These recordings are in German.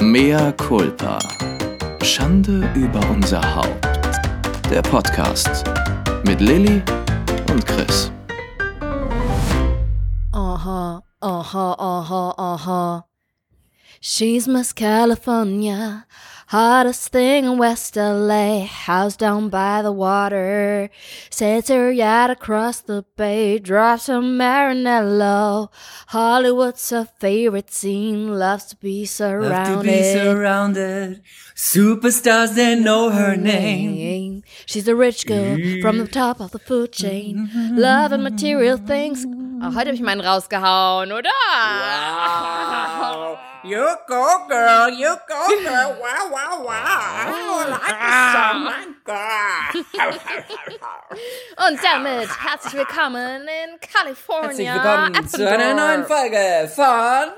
Mea culpa. Schande über unser Haupt. Der Podcast mit Lilly und Chris. Aha, aha, aha, aha. She's Miss California, hottest thing in West LA, house down by the water. Sets her yacht across the bay, drops her Marinello. Hollywood's her favorite scene, loves to be Love surrounded. to be surrounded. Superstars that know her name. She's a rich girl from the top of the food chain. Love and material things. Oh, heute habe ich meinen rausgehauen, oder? Wow. You go, girl. You go, girl. Wow, wow, wow. I like song. My God. Und damit herzlich willkommen in California. Herzlich willkommen zu einer neuen Folge von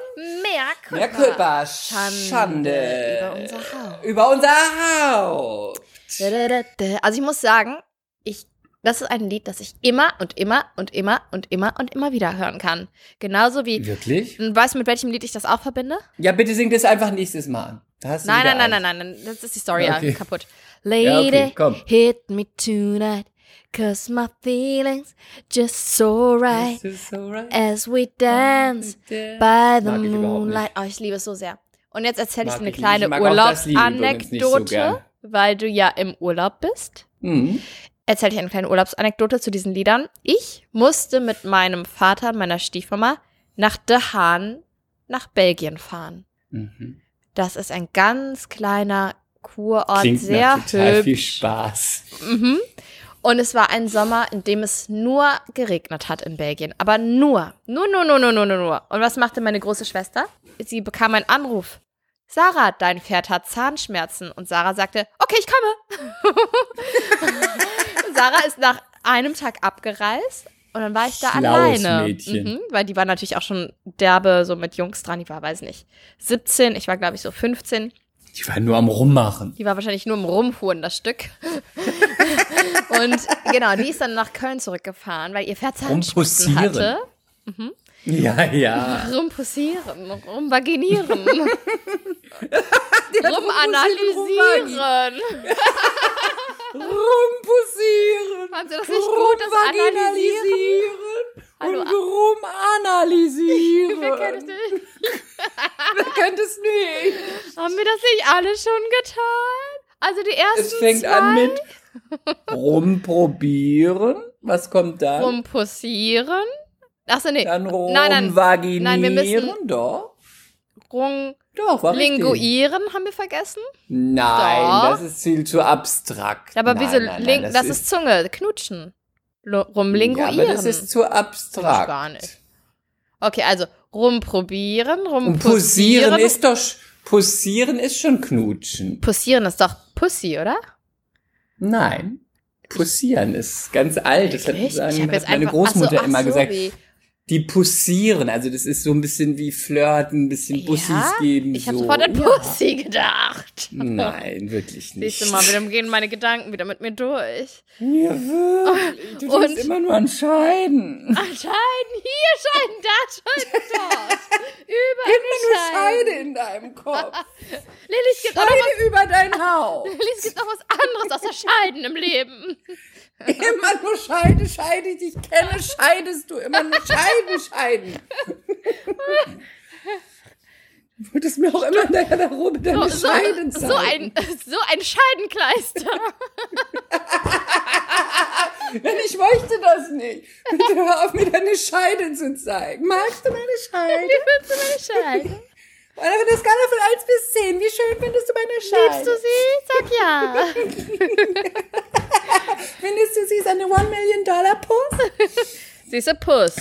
Mehr Kulpa. Schande Schande. über unser Haus. Über unser Haupt. Also ich muss sagen, das ist ein Lied, das ich immer und immer und immer und immer und immer wieder hören kann. Genauso wie, Wirklich? weißt du, mit welchem Lied ich das auch verbinde? Ja, bitte sing das einfach nächstes Mal an. Nein, nein, nein, eins. nein, nein, das ist die Story ja Okay. kaputt. Ja, Lady, okay, komm. hit me tonight, cause my feelings just so right. So right. As we dance by the moonlight. Oh, ich liebe es so sehr. Und jetzt erzähle ich dir eine kleine so Urlaubsanekdote, gern. weil du ja im Urlaub bist. Mhm. Erzähle ich eine kleine Urlaubsanekdote zu diesen Liedern. Ich musste mit meinem Vater meiner Stiefmama nach De Haan nach Belgien fahren. Mhm. Das ist ein ganz kleiner Kurort, Klingt sehr nach total hübsch. viel Spaß. Mhm. Und es war ein Sommer, in dem es nur geregnet hat in Belgien. Aber nur. Nur, nur, nur, nur, nur, nur, nur. Und was machte meine große Schwester? Sie bekam einen Anruf. Sarah, dein Pferd hat Zahnschmerzen. Und Sarah sagte, okay, ich komme. Sarah ist nach einem Tag abgereist. Und dann war ich da Schlaues alleine. Mädchen. Mhm, weil die war natürlich auch schon derbe, so mit Jungs dran. Die war, weiß nicht, 17. Ich war, glaube ich, so 15. Die war nur am Rummachen. Die war wahrscheinlich nur im Rumfuhren, das Stück. und genau, die ist dann nach Köln zurückgefahren, weil ihr Pferd Zahnschmerzen hatte. Ja, ja. Rumpussieren, rumvaginieren, rumanalysieren. Rumpussieren. Fandst du das nicht gut, das Analysieren? Hallo, und rumanalysieren. wer kennt es nicht? Wer kennt es nicht? Haben wir das nicht alle schon getan? Also die ersten Es fängt zwei an mit rumprobieren. Was kommt dann? rumpussieren. Achso, nee. Dann nein, nein, rumvaginieren. nein, wir müssen- Doch. Rum, Doch, war richtig. linguieren haben wir vergessen. Nein, Doch. das ist viel zu abstrakt. Aber nein, wieso, nein, nein, das, ist Zunge, knutschen. Rumlinguieren. Ja, aber das ist zu abstrakt. gar nicht. Okay, also rumprobieren, rumpussieren. pussieren ist doch, pussieren ist schon knutschen. Pussieren ist doch Pussy, oder? Nein. Pussieren ist ganz alt. Das hat, Ich jetzt meine einfach- Großmutter ach so, ach immer so, gesagt. wie- Die pussieren. Also das ist so ein bisschen wie flirten, ein bisschen Bussis Ja? geben. Ich habe so. sofort an Ja. Pussy gedacht. Nein, wirklich nicht. Siehst du mal, wieder gehen meine Gedanken wieder mit mir durch. Ja, wirklich. Du Und- denkst immer nur an Scheiden. Ah, Scheiden hier, Scheiden da, Scheiden dort. Überall Immer nur Scheiden. Scheide in deinem Kopf. Lilly, es gibt auch noch was, Scheide über dein Haus. Lilly, es gibt noch was anderes außer Scheiden im Leben. Immer nur Scheide, Scheide, ich dich kenne, scheidest du. Immer nur Scheiden, Scheiden. Du wolltest mir auch immer in der Garderobe deine So, Scheiden zeigen. so ein, so ein Scheidenkleister. Nein, ich möchte das nicht. Bitte hör auf, mir deine Scheide zu zeigen. Magst du meine Scheide? Wie findest du meine Scheide? Und auf der Skala von 1 bis 10, wie schön findest du meine Scheide? Liebst du sie? Sag ja. Findest du, sie ist eine One Million Dollar Puss? Sie ist ein Puss.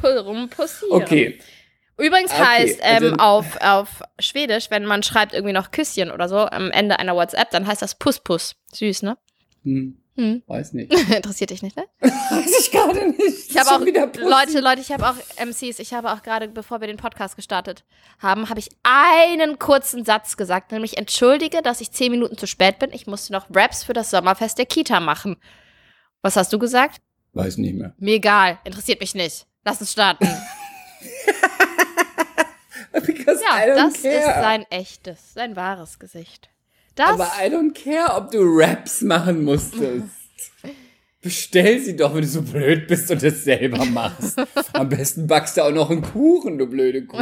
Pull, rumpussieren. Okay. Übrigens Okay, heißt also- ähm, auf, auf Schwedisch, wenn man schreibt irgendwie noch Küsschen oder so am Ende einer WhatsApp, dann heißt das Puss Puss. Süß, ne? Hm, Hm. weiß nicht. Interessiert dich nicht, ne? Weiß ich gerade nicht. Ich habe auch. Leute, Leute, ich habe auch MCs, ich habe auch gerade, bevor wir den Podcast gestartet haben, habe ich einen kurzen Satz gesagt, nämlich entschuldige, dass ich zehn Minuten zu spät bin. Ich musste noch Raps für das Sommerfest der Kita machen. Was hast du gesagt? Weiß nicht mehr. Mir egal, interessiert mich nicht. Lass uns starten. Ja, das care. ist sein echtes, sein wahres Gesicht. Das, Aber I don't care, ob du Raps machen musstest. Bestell sie doch, wenn du so blöd bist und es selber machst. Am besten backst du auch noch einen Kuchen, du blöde Kuh.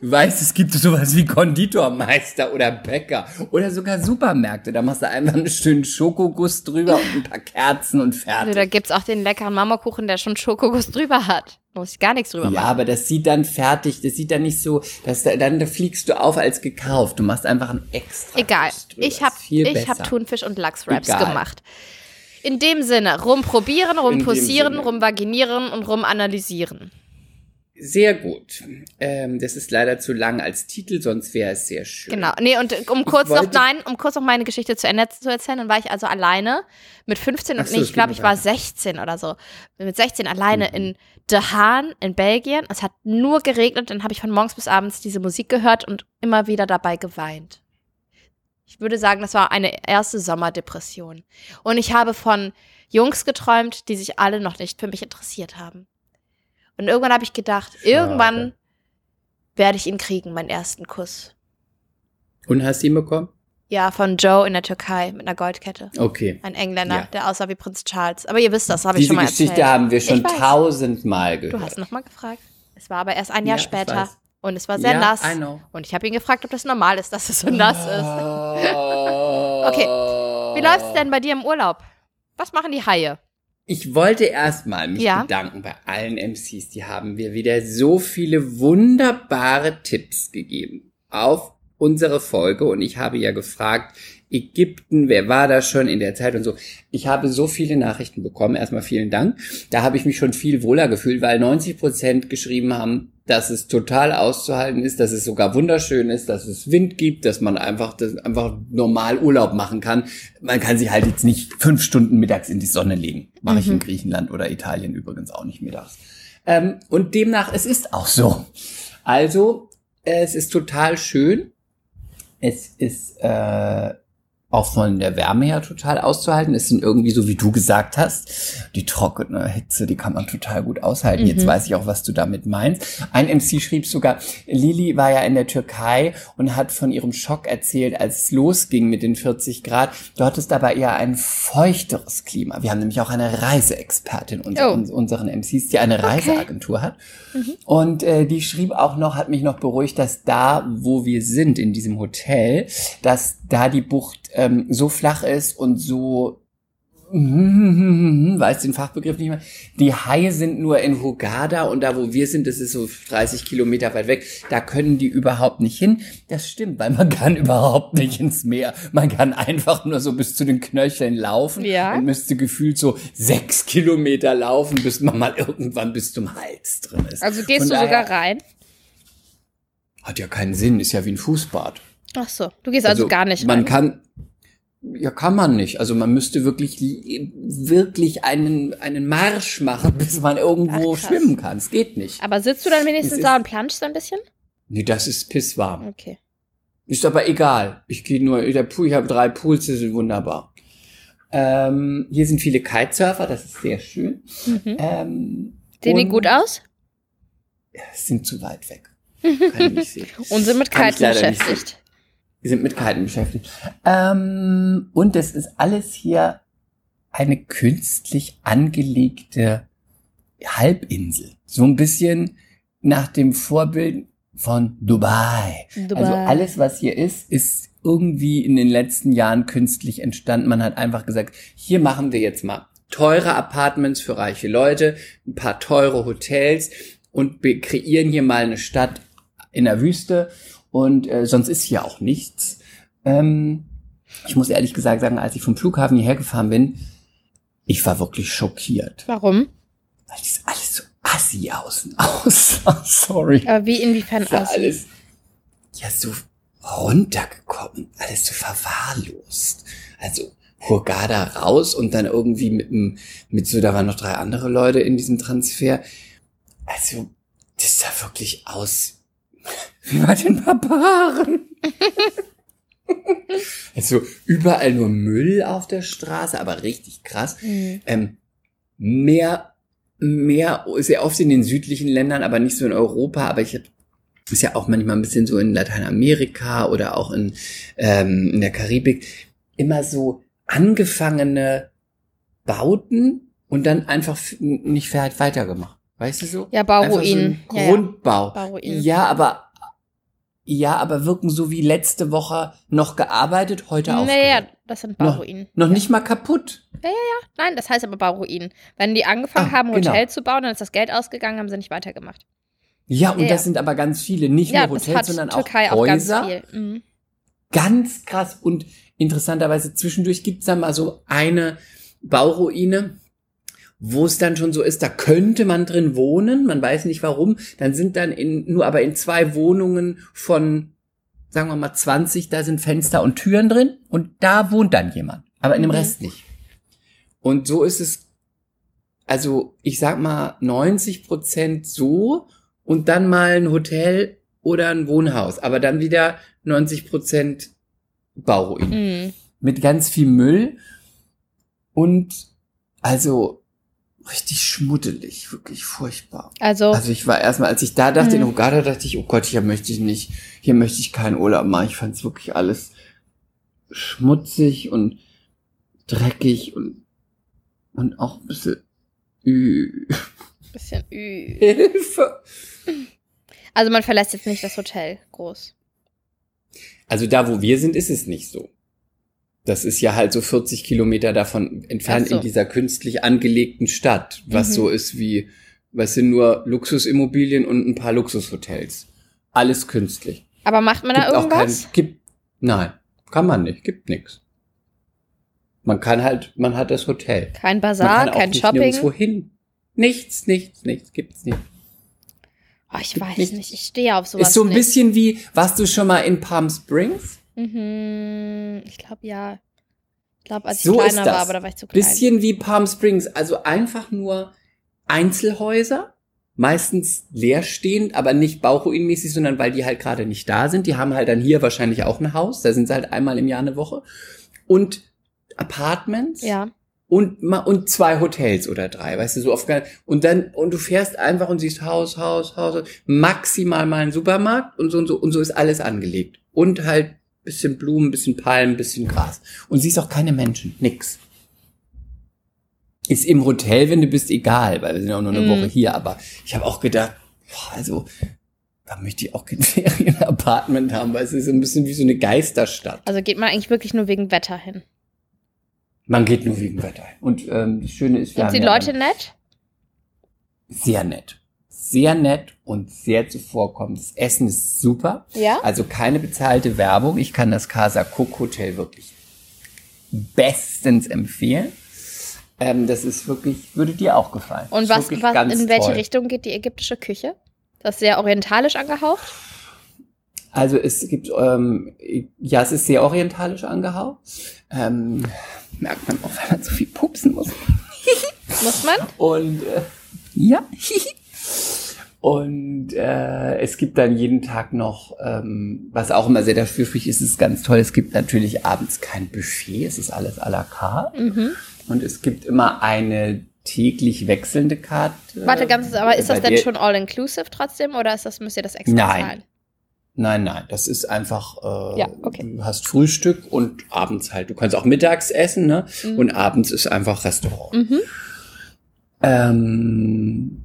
Du weißt, es gibt sowas wie Konditormeister oder Bäcker oder sogar Supermärkte. Da machst du einfach einen schönen Schokoguss drüber und ein paar Kerzen und also, fertig. da gibt's auch den leckeren Marmorkuchen, der schon Schokoguss drüber hat. Muss ich gar nichts drüber Ja, machen. aber das sieht dann fertig, das sieht dann nicht so, das, dann da fliegst du auf als gekauft. Du machst einfach ein extra. Egal. Ich habe hab. Thunfisch und Lachswraps gemacht. In dem Sinne, rumprobieren, rumposieren, rumvaginieren und rumanalysieren. Sehr gut. Ähm, das ist leider zu lang als Titel, sonst wäre es sehr schön. Genau. Nee, und um kurz noch, nein, um kurz noch meine Geschichte zu Ende zu erzählen, dann war ich also alleine mit 15 Ach und so, nee, ich glaube, ich war weiter. 16 oder so. Mit 16 alleine Mhm. in De Haan in Belgien. Es hat nur geregnet, dann habe ich von morgens bis abends diese Musik gehört und immer wieder dabei geweint. Ich würde sagen, das war eine erste Sommerdepression. Und ich habe von Jungs geträumt, die sich alle noch nicht für mich interessiert haben. Und irgendwann habe ich gedacht, irgendwann werde ich ihn kriegen, meinen ersten Kuss. Und hast du ihn bekommen? Ja, von Joe in der Türkei mit einer Goldkette. Okay. Ein Engländer, Ja. der aussah wie Prinz Charles. Aber ihr wisst das, habe ich Diese schon mal Geschichte erzählt. haben wir schon tausendmal gehört. Du hast nochmal gefragt. Es war aber erst ein Jahr Ja, später. Und es war sehr ja, nass. I know. Und ich habe ihn gefragt, ob das normal ist, dass es so nass ist. okay. Wie läuft's denn bei dir im Urlaub? Was machen die Haie? Ich wollte erstmal mich Ja. bedanken bei allen MCs. Die haben mir wieder so viele wunderbare Tipps gegeben auf unsere Folge. Und ich habe ja gefragt, Ägypten, wer war da schon in der Zeit und so. Ich habe so viele Nachrichten bekommen. Erstmal vielen Dank. Da habe ich mich schon viel wohler gefühlt, weil 90 Prozent geschrieben haben, dass es total auszuhalten ist, dass es sogar wunderschön ist, dass es Wind gibt, dass man einfach, das einfach normal Urlaub machen kann. Man kann sich halt jetzt nicht fünf Stunden mittags in die Sonne legen. Mache ich in Griechenland oder Italien übrigens auch nicht mittags. Ähm, und demnach, es ist auch so. Also, es ist total schön. Es ist äh, auch von der Wärme her total auszuhalten. Es sind irgendwie so, wie du gesagt hast, die trockene Hitze, die kann man total gut aushalten. Jetzt weiß ich auch, was du damit meinst. Ein MC schrieb sogar, Lili war ja in der Türkei und hat von ihrem Schock erzählt, als es losging mit den 40 Grad. Dort ist aber eher ein feuchteres Klima. Wir haben nämlich auch eine Reiseexpertin unter Oh. uns, unseren MCs, die eine Reiseagentur hat. Und äh, die schrieb auch noch, hat mich noch beruhigt, dass da, wo wir sind, in diesem Hotel, dass da die Bucht ähm, so flach ist und so weiß den Fachbegriff nicht mehr. Die Haie sind nur in Hurghada und da, wo wir sind, das ist so 30 Kilometer weit weg, da können die überhaupt nicht hin. Das stimmt, weil man kann überhaupt nicht ins Meer. Man kann einfach nur so bis zu den Knöcheln laufen Ja. und müsste gefühlt so sechs Kilometer laufen, bis man mal irgendwann bis zum Hals drin ist. Also gehst Von du sogar rein? Hat ja keinen Sinn, ist ja wie ein Fußbad. Ach so, du gehst also, gar nicht Man rein. kann, ja, kann man nicht. Also man müsste wirklich, wirklich einen, einen Marsch machen, bis man irgendwo Ach, schwimmen kann. Es geht nicht. Aber sitzt du dann wenigstens Es ist- da und planschst ein bisschen? Nee, das ist pisswarm. Okay. Ist aber egal. Ich gehe nur, der Pool, ich habe drei Pools, die sind wunderbar. Ähm, hier sind viele Kitesurfer, das ist sehr schön. Mhm. Ähm, Sehen die gut aus? Sind zu weit weg. Kann ich nicht sehen. Und sind mit Kiten beschäftigt. Wir sind mit Kiten beschäftigt. Ähm, und es ist alles hier eine künstlich angelegte Halbinsel. So ein bisschen nach dem Vorbild von Dubai. Dubai. Also alles, was hier ist, ist irgendwie in den letzten Jahren künstlich entstanden. Man hat einfach gesagt, hier machen wir jetzt mal teure Apartments für reiche Leute, ein paar teure Hotels und wir kreieren hier mal eine Stadt in der Wüste und äh, sonst ist hier auch nichts. Ähm, ich muss ehrlich gesagt sagen, als ich vom Flughafen hierher gefahren bin, ich war wirklich schockiert, Warum? weil das alles so assi außen aussah. Sorry. Aber wie inwiefern Das aus? alles ja so runtergekommen, alles so verwahrlost. Also Hurghada raus und dann irgendwie mit dem, mit so, da waren noch drei andere Leute in diesem Transfer. Also, das sah wirklich aus wie bei den Barbaren. also überall nur Müll auf der Straße, aber richtig krass. Hm. Ähm, mehr, mehr, sehr oft in den südlichen Ländern, aber nicht so in Europa. Aber ich habe ist ja auch manchmal ein bisschen so in Lateinamerika oder auch in, ähm, in der Karibik, immer so angefangene Bauten und dann einfach nicht halt weitergemacht. Weißt du so? Ja, so Bauruinen. ein Ja, ja. Grundbau. Bauruinen. Ja, aber ja, aber wirken so wie letzte Woche noch gearbeitet, heute Naja, aufgehört. das sind Noch- Bauruinen. Noch nicht mal kaputt. Nein, das heißt aber Bauruinen. Wenn die angefangen Ah, haben, genau. Hotel zu bauen, dann ist das Geld ausgegangen, haben sie nicht weitergemacht. Ja, und Ja, das ja. sind aber ganz viele, nicht ja, nur Hotels, sondern Türkei auch auch ganz Häuser. viel. Mhm. Ganz krass und interessanterweise zwischendurch gibt's da mal so eine Bauruine, wo es dann schon so ist, da könnte man drin wohnen, man weiß nicht warum, dann sind dann in, nur aber in zwei Wohnungen von, sagen wir mal 20, da sind Fenster und Türen drin und da wohnt dann jemand, aber in dem Mhm. Rest nicht. Und so ist es, also ich sag mal 90 Prozent so und dann mal ein Hotel oder ein Wohnhaus, aber dann wieder 90 Prozent Bauruin Mhm. mit ganz viel Müll und also richtig schmuddelig, wirklich furchtbar. Also, Also ich war erstmal, als ich da dachte, in Mhm. Hogada, dachte ich, oh Gott, hier möchte ich nicht, hier möchte ich keinen Urlaub machen. Ich fand es wirklich alles schmutzig und dreckig und, und auch ein bisschen ü bisschen ü. Hilfe. Also man verlässt jetzt nicht das Hotel groß. Also da, wo wir sind, ist es nicht so. Das ist ja halt so 40 Kilometer davon entfernt so. in dieser künstlich angelegten Stadt, was Mhm. so ist wie, was sind nur Luxusimmobilien und ein paar Luxushotels. Alles künstlich. Aber macht man da Gibt kein, irgendwas? gibt, nein, kann man nicht, gibt nix. Man kann halt, man hat das Hotel. Kein Bazar, kein nicht Shopping. nirgendwo hin. Nichts, nichts, nichts, gibt's nicht. Oh, ich Gibt weiß nichts. nicht, ich stehe auf sowas ist so ein nicht. bisschen wie, warst du schon mal in Palm Springs? Mhm, ich glaube ja. Ich glaube, als So ich kleiner war, aber da war ich zu klein. Bisschen wie Palm Springs, also einfach nur Einzelhäuser, meistens leerstehend, aber nicht bauruinmäßig, sondern weil die halt gerade nicht da sind. Die haben halt dann hier wahrscheinlich auch ein Haus, da sind sie halt einmal im Jahr eine Woche. Und Apartments Ja. und und zwei Hotels oder drei, weißt du, so oft und dann und du fährst einfach und siehst Haus, Haus, Haus, maximal mal einen Supermarkt und so und so und so ist alles angelegt und halt bisschen Blumen, bisschen Palmen, bisschen Gras und siehst auch keine Menschen, nix. Ist im Hotel, wenn du bist, egal, weil wir sind ja auch nur eine Mm. Woche hier, aber ich habe auch gedacht, boah, also da möchte ich auch kein Ferienapartment haben, weil es ist ein bisschen wie so eine Geisterstadt. Also geht man eigentlich wirklich nur wegen Wetter hin. Man geht nur wegen Wetter. Und ähm, das Schöne ist, wir Sind haben die ja Leute nett? sehr nett. Sehr nett und sehr zuvorkommend. Das Essen ist super. Ja? Also keine bezahlte Werbung. Ich kann das Casa Cook Hotel wirklich bestens empfehlen. Ähm, das ist wirklich, würde dir auch gefallen. Und was, was in welche toll. Richtung geht die ägyptische Küche? Das ist sehr orientalisch angehaucht. Also es gibt, ähm, ja, es ist sehr orientalisch angehaucht. Ähm, merkt man auch, wenn man so viel pupsen muss. Muss man? Und äh, ja. Und äh, es gibt dann jeden Tag noch, ähm, was auch immer sehr dafür spricht, ist es ganz toll. Es gibt natürlich abends kein Buffet, es ist alles à la carte. Mhm. Und es gibt immer eine täglich wechselnde Karte. Warte ganz aber ist das denn schon all-inclusive trotzdem oder ist das, müsst ihr das extra Nein. zahlen? Nein, nein, das ist einfach, äh, Ja, okay. du hast Frühstück und abends halt. Du kannst auch mittags essen, ne? Mhm. Und abends ist einfach Restaurant. Mhm. Ähm,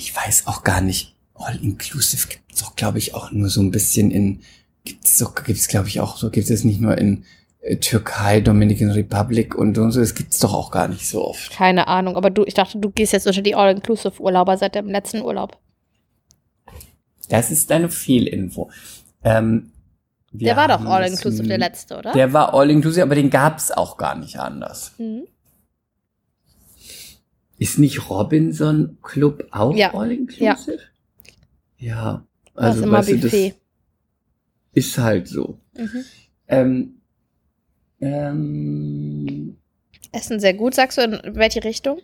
ich weiß auch gar nicht. All inclusive gibt es doch, glaube ich, auch nur so ein bisschen in. Gibt es doch, gibt es, glaube ich, auch so. Gibt es nicht nur in äh, Türkei, Dominican Republic und so. Das gibt es doch auch gar nicht so oft. Keine Ahnung, aber du, ich dachte, du gehst jetzt unter die All-Inclusive-Urlauber seit dem letzten Urlaub. Das ist eine Fehlinfo. Ähm, Der war doch All-Inclusive, der letzte, oder? Der war all inclusive, aber den gab's auch gar nicht anders. Mhm. Ist nicht Robinson Club auch Ja. all inclusive? Ja. Ist Also immer weißt du, Buffet. das ist halt so. Mhm. Ähm, ähm, Essen sehr gut, sagst du, in welche Richtung?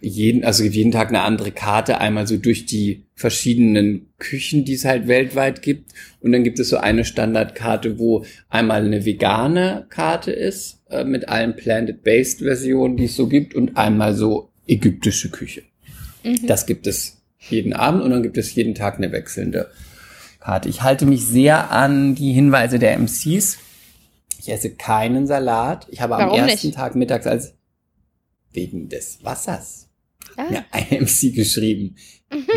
jeden, also jeden Tag eine andere Karte, einmal so durch die verschiedenen Küchen, die es halt weltweit gibt. Und dann gibt es so eine Standardkarte, wo einmal eine vegane Karte ist, äh, mit allen Planet-Based Versionen, die es so gibt, und einmal so ägyptische Küche. Mhm. Das gibt es jeden Abend und dann gibt es jeden Tag eine wechselnde Karte. Ich halte mich sehr an die Hinweise der MCs. Ich esse keinen Salat. Ich habe Warum am ersten nicht? Tag mittags als wegen des Wassers Ah, mir ein MC geschrieben.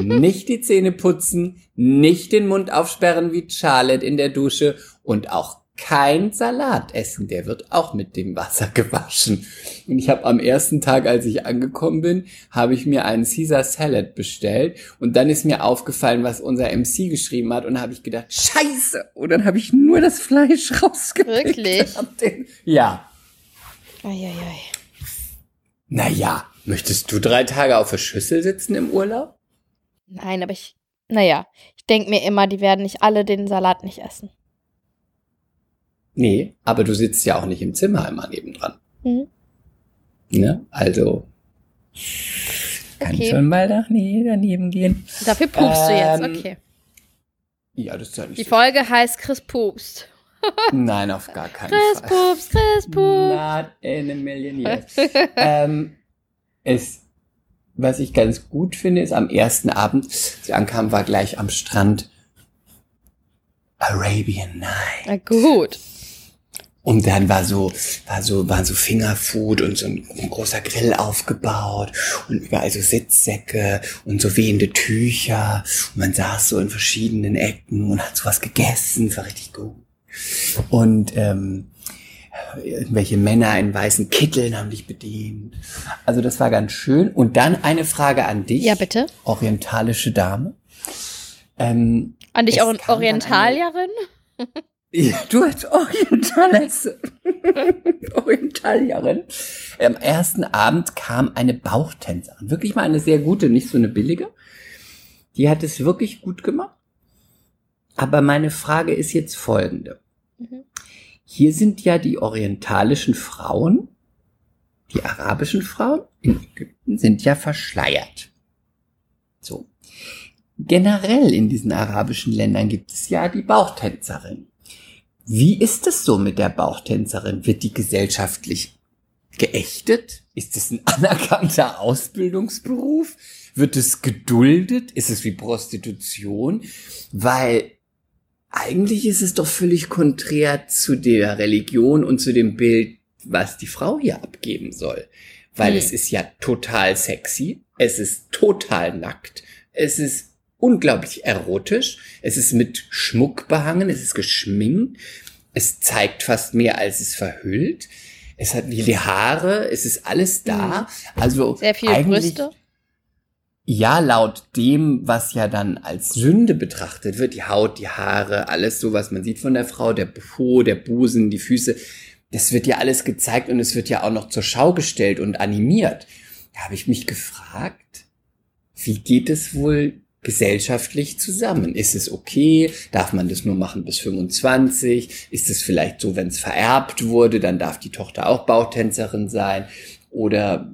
nicht die Zähne putzen, nicht den Mund aufsperren wie Charlotte in der Dusche und auch kein Salat essen. Der wird auch mit dem Wasser gewaschen. Und ich habe am ersten Tag, als ich angekommen bin, habe ich mir einen Caesar Salad bestellt. Und dann ist mir aufgefallen, was unser MC geschrieben hat. Und habe ich gedacht, scheiße. Und dann habe ich nur das Fleisch rausgepickt. Wirklich? Den- Ja. Eieiei. Naja, möchtest du drei Tage auf der Schüssel sitzen im Urlaub? Nein, aber ich, naja, ich denke mir immer, die werden nicht alle den Salat nicht essen. Nee, aber du sitzt ja auch nicht im Zimmer immer nebendran. Mhm. Ne? Also kann Okay. schon mal daneben gehen. Dafür pupst du Ähm, jetzt, okay. Ja, das ist ja nicht Die so Folge heißt Chris pupst. Nein, auf gar keinen Chris Fall. pupst, Chris pupst. Not in a million years. ähm, es, was ich ganz gut finde, ist am ersten Abend, als ich ankam, war gleich am Strand Arabian Night. Na gut. Und dann war so, war so, waren so Fingerfood und so ein, ein großer Grill aufgebaut und überall so Sitzsäcke und so wehende Tücher. Und man saß so in verschiedenen Ecken und hat sowas gegessen. Es war richtig gut. Und ähm, irgendwelche Männer in weißen Kitteln haben dich bedient. Also das war ganz schön. Und dann eine Frage an dich. Ja, bitte. Orientalische Dame. Ähm, An dich Orientalierin? ja, du als Orientales, Orientalierin. Am ersten Abend kam eine Bauchtänzerin. Wirklich mal eine sehr gute, nicht so eine billige. Die hat es wirklich gut gemacht. Aber meine Frage ist jetzt folgende. Mhm. Hier sind ja die orientalischen Frauen, die arabischen Frauen in Ägypten sind ja verschleiert. So. Generell in diesen arabischen Ländern gibt es ja die Bauchtänzerin. Wie ist es so mit der Bauchtänzerin? Wird die gesellschaftlich geächtet? Ist es ein anerkannter Ausbildungsberuf? Wird es geduldet? Ist es wie Prostitution? Weil eigentlich ist es doch völlig konträr zu der Religion und zu dem Bild, was die Frau hier abgeben soll. Weil Hm. es ist ja total sexy, es ist total nackt, es ist unglaublich erotisch, es ist mit Schmuck behangen, es ist geschminkt, es zeigt fast mehr, als es verhüllt. Es hat viele Haare, es ist alles da. Also Hm. Sehr viele Brüste. ja, laut dem, was ja dann als Sünde betrachtet wird, die Haut, die Haare, alles so, was man sieht von der Frau, der Po, der Busen, die Füße, das wird ja alles gezeigt und es wird ja auch noch zur Schau gestellt und animiert. Da habe ich mich gefragt, wie geht es wohl gesellschaftlich zusammen? Ist es okay? Darf man das nur machen bis 25? Ist es vielleicht so, wenn es vererbt wurde, dann darf die Tochter auch Bautänzerin sein? Oder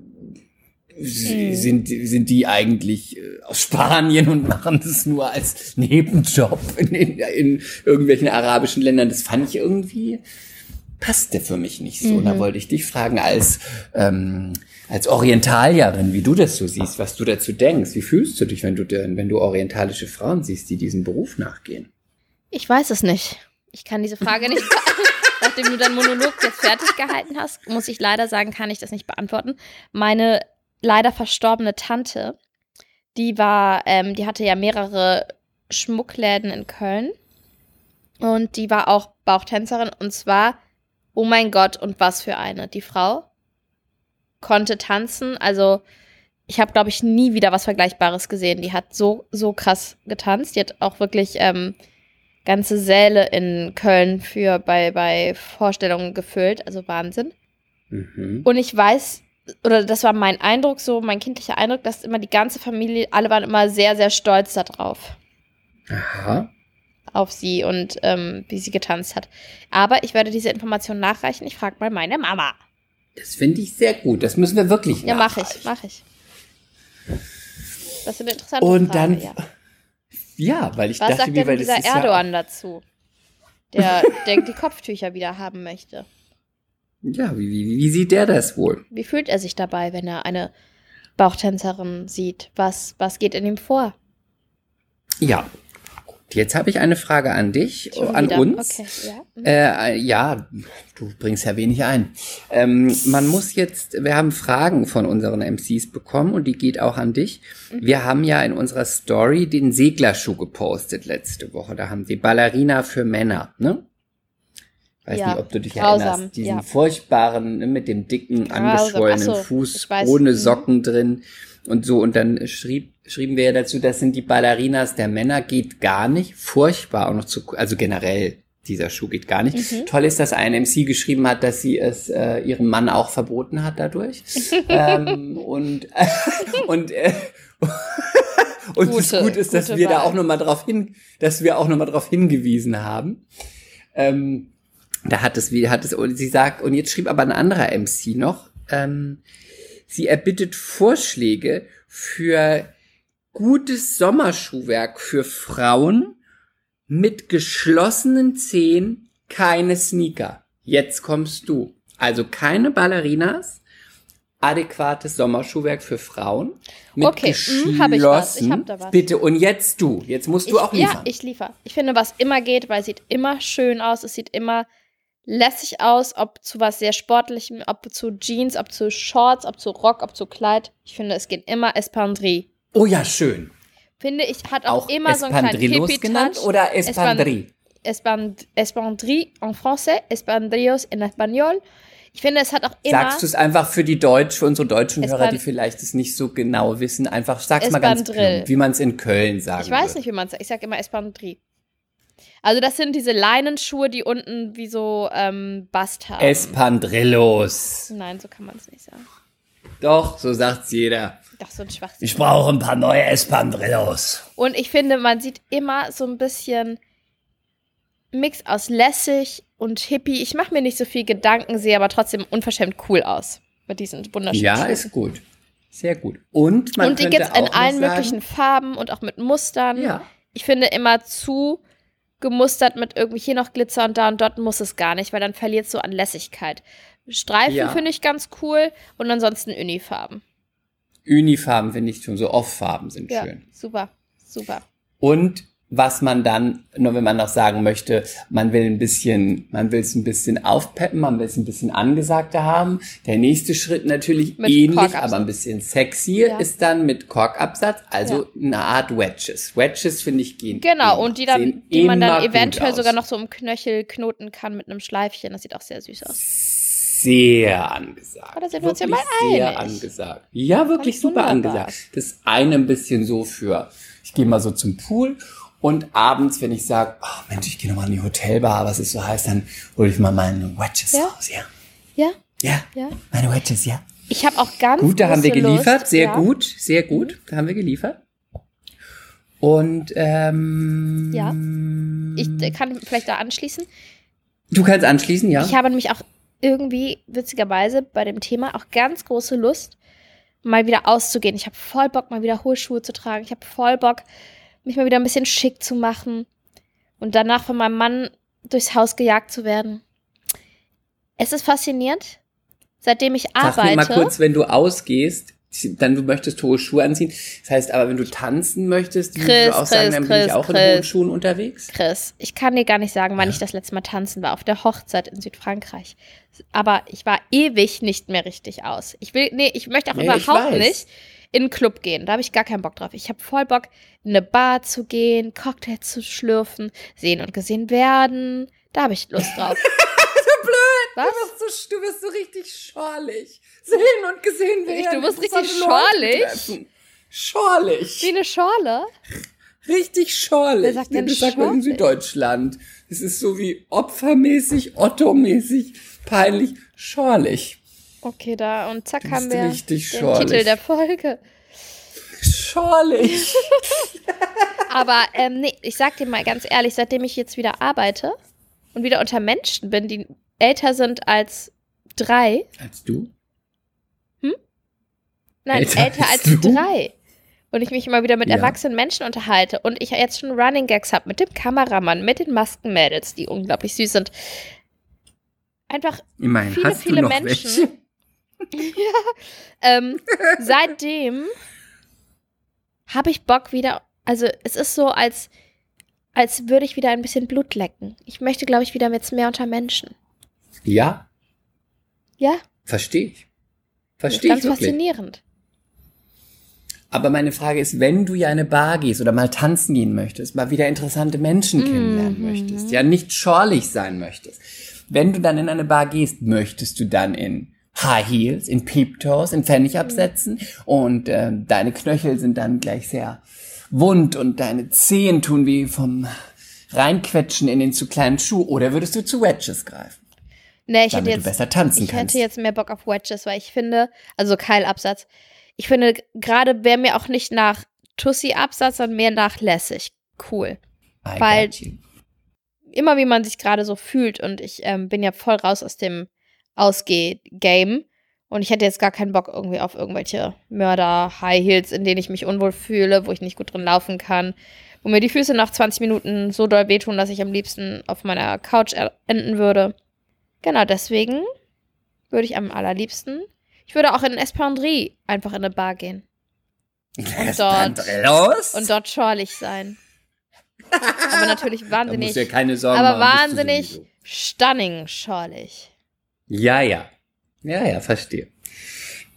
Mhm. sind, sind die eigentlich äh, aus Spanien und machen das nur als Nebenjob in, in, in irgendwelchen arabischen Ländern? Das fand ich irgendwie, passte für mich nicht so. Und da Mhm. wollte ich dich fragen, als, ähm, als Orientalierin, wie du das so siehst, was du dazu denkst. Wie fühlst du dich, wenn du, wenn du orientalische Frauen siehst, die diesem Beruf nachgehen? Ich weiß es nicht. Ich kann diese Frage nicht. Nachdem du deinen Monolog jetzt fertig gehalten hast, muss ich leider sagen, kann ich das nicht beantworten. Meine leider verstorbene Tante, die war, ähm, die hatte ja mehrere Schmuckläden in Köln und die war auch Bauchtänzerin und zwar, oh mein Gott, und was für eine. Die Frau konnte tanzen, also ich habe, glaube ich, nie wieder was Vergleichbares gesehen. Die hat so, so krass getanzt. Die hat auch wirklich ähm, ganze Säle in Köln für bei, bei Vorstellungen gefüllt. Also Wahnsinn. Mhm. Und ich weiß, oder das war mein Eindruck, so mein kindlicher Eindruck, dass immer die ganze Familie, alle waren immer sehr, sehr stolz darauf, Aha. Auf sie und ähm, wie sie getanzt hat. Aber ich werde diese Information nachreichen. Ich frage mal meine Mama. Das finde ich sehr gut. Das müssen wir wirklich Ja, mache ich, mache ich. Das ist eine interessante Und Frage, dann, ja. ja, weil ich Was dachte sagt mir, denn weil das dieser ist ja Erdogan dazu? Der, der die Kopftücher wieder haben möchte. Ja, wie, wie, wie sieht der das wohl? Wie fühlt er sich dabei, wenn er eine Bauchtänzerin sieht? Was, was geht in ihm vor? Ja. Jetzt habe ich eine Frage an dich, Schon an wieder. uns. Okay, ja. Mhm. Äh, ja, du bringst ja wenig ein. Ähm, man muss jetzt, wir haben Fragen von unseren MCs bekommen und die geht auch an dich. Mhm. Wir haben ja in unserer Story den Seglerschuh gepostet letzte Woche. Da haben die Ballerina für Männer, ne? Weiß Ja, nicht, ob du dich grausam, erinnerst. Diesen ja. furchtbaren, ne, mit dem dicken, angeschwollenen so, Fuß, ohne Mhm. Socken drin und so. Und dann schrieb, schrieben wir ja dazu, das sind die Ballerinas der Männer, geht gar nicht. Furchtbar auch noch zu, also generell, dieser Schuh geht gar nicht. Mhm. Toll ist, dass ein MC geschrieben hat, dass sie es äh, ihrem Mann auch verboten hat dadurch. ähm, und und äh, und das Gute- gut ist, dass wir da Wahl. auch noch mal drauf hin, dass wir auch noch mal drauf hingewiesen haben. Ähm, da hat es, wie hat es, und sie sagt, und jetzt schrieb aber ein anderer MC noch, ähm, sie erbittet Vorschläge für gutes Sommerschuhwerk für Frauen mit geschlossenen Zehen, keine Sneaker. Jetzt kommst du. Also keine Ballerinas, adäquates Sommerschuhwerk für Frauen. Mit Okay, hm, hab ich was. Ich hab da was. Bitte, und jetzt du. Jetzt musst du ich, auch liefern. Ja, ich liefere. Ich finde, was immer geht, weil es sieht immer schön aus, es sieht immer lässig aus, ob zu was sehr Sportlichem, ob zu Jeans, ob zu Shorts, ob zu Rock, ob zu Kleid. Ich finde, es geht immer Espandrie. oh ja, schön. Finde ich, hat auch, Auch immer so einen kleinen Hippie-Touch. genannt oder Espandrie? Espand Espandrie en français, Espandrillos en espagnol. Ich finde, es hat auch immer Sagst du es einfach für die Deutsch, für unsere deutschen Espan- Hörer, die vielleicht es nicht so genau wissen, einfach sag's mal ganz plump, wie man es in Köln sagen Ich weiß nicht, wie man es sagt. Ich sage immer Espandrie. Also das sind diese Leinenschuhe, die unten wie so ähm, Bast haben. Espandrillos. Nein, so kann man es nicht sagen. Doch, so sagt's jeder. Doch, so ein Schwachsinn. Ich brauche ein paar neue Espandrillos. Und ich finde, man sieht immer so ein bisschen Mix aus lässig und hippie. Ich mache mir nicht so viel Gedanken, sehe aber trotzdem unverschämt cool aus mit diesen wunderschönen Ja, Schuhen. ist gut. Sehr gut. Und man und die könnte gibt's in allen sagen, möglichen Farben und auch mit Mustern. Ja. Ich finde immer zu gemustert mit irgendwie hier noch Glitzer und da und dort muss es gar nicht, weil dann verliert es so an Lässigkeit. Streifen Ja. finde ich ganz cool und ansonsten Unifarben. Unifarben finde ich schon, so Off-Farben sind Ja, schön. super, super. Und was man dann, nur wenn man noch sagen möchte, man will ein bisschen, man will es ein bisschen aufpeppen, man will es ein bisschen angesagter haben. Der nächste Schritt natürlich Mit ähnlich, aber ein bisschen sexier Ja. ist dann mit Korkabsatz, also eine Art Wedges. Wedges finde ich gehen. Genau, und die, dann, die man dann eventuell sogar noch so um Knöchel knoten kann mit einem Schleifchen. Das sieht auch sehr süß aus. sehr angesagt. Oh, da sind wir uns ja mal sehr einig. angesagt. Ja, wirklich super wunderbar. angesagt. Das eine ein bisschen so für, ich gehe mal so zum Pool und abends, wenn ich sage, oh Mensch, ich gehe nochmal in die Hotelbar, was es so heißt, dann hole ich mal meine Wedges Ja. raus, ja. Ja, Ja, ja. meine Wedges, ja. Ich habe auch ganz Gut, da haben wir geliefert, Lust, sehr ja. gut, sehr gut, da haben wir geliefert. Und ähm, Ja. Ich äh, kann vielleicht da anschließen. du kannst anschließen, ja. Ich habe nämlich auch irgendwie, witzigerweise, bei dem Thema auch ganz große Lust, mal wieder auszugehen. Ich habe voll Bock, mal wieder hohe Schuhe zu tragen. Ich habe voll Bock, mich mal wieder ein bisschen schick zu machen und danach von meinem Mann durchs Haus gejagt zu werden. Es ist faszinierend. Seitdem ich Sag mir arbeite. mal kurz, wenn du ausgehst, dann du möchtest hohe Schuhe anziehen. Das heißt aber, wenn du tanzen möchtest, Chris, du auch sagen, Chris, dann bin ich Chris, auch in Chris. hohen Schuhen unterwegs. Chris, ich kann dir gar nicht sagen, wann ich das letzte Mal tanzen war. Auf der Hochzeit in Südfrankreich. Aber ich war ewig nicht mehr richtig aus. Ich will, nee, ich möchte auch Ja, ich überhaupt nicht in einen Club gehen. Da habe ich gar keinen Bock drauf. Ich habe voll Bock, in eine Bar zu gehen, Cocktails zu schlürfen, sehen und gesehen werden. Da habe ich Lust drauf. blöd. Was? Du wirst so, du wirst so richtig schorlig. Sehen und gesehen werden. Du wirst richtig treffen. Schorlig. Wie eine Schorle. Richtig schorlig. Wer sagt denn das sagt man in? Süddeutschland. Es ist so wie opfermäßig, Otto-mäßig, peinlich, schorlig. Okay, da und zack haben wir richtig den schorlig. Titel der Folge. Schorlig. Aber ähm, nee, ich sag dir mal ganz ehrlich, seitdem ich jetzt wieder arbeite und wieder unter Menschen bin, die älter sind als drei, Als du? nein, Älter älter, als als drei. Und ich mich immer wieder mit Ja. erwachsenen Menschen unterhalte und ich jetzt schon Running Gags habe mit dem Kameramann, mit den Maskenmädels, die unglaublich süß sind. Einfach Immerhin Viele, viele Menschen. welche. ähm, seitdem habe ich Bock wieder Also es ist so, als, als würde ich wieder ein bisschen Blut lecken. Ich möchte, glaube ich, wieder jetzt mehr unter Menschen. Ja, Ja, verstehe ich. Verstehe ganz ich wirklich. faszinierend. Aber meine Frage ist, wenn du ja in eine Bar gehst oder mal tanzen gehen möchtest, mal wieder interessante Menschen kennenlernen Mhm. möchtest, ja nicht schorlich sein möchtest, wenn du dann in eine Bar gehst, möchtest du dann in High Heels, in Peep-Toes, in Pfennigabsätzen und ähm, deine Knöchel sind dann gleich sehr wund und deine Zehen tun wie vom Reinquetschen in den zu kleinen Schuh oder würdest du zu Wedges greifen, Nee, ich hätte jetzt, besser tanzen ich kannst? hätte jetzt mehr Bock auf Wedges, weil ich finde, also Keilabsatz, ich finde, gerade wäre mir auch nicht nach Tussi-Absatz, sondern mehr nach lässig. Cool. I weil-. Immer wie man sich gerade so fühlt und ich ähm, bin ja voll raus aus dem Ausgeh-Game und ich hätte jetzt gar keinen Bock irgendwie auf irgendwelche Mörder-High Heels, in denen ich mich unwohl fühle, wo ich nicht gut drin laufen kann, wo mir die Füße nach 20 Minuten so doll wehtun, dass ich am liebsten auf meiner Couch enden würde. Genau, deswegen würde ich am allerliebsten. Ich würde auch in Espandrie einfach in eine Bar gehen Was dort- und dort schorlich sein. Aber natürlich da wahnsinnig, musst du ja keine Sorgen aber machen, wahnsinnig stunning schorlich. Ja, ja. Ja, ja, verstehe.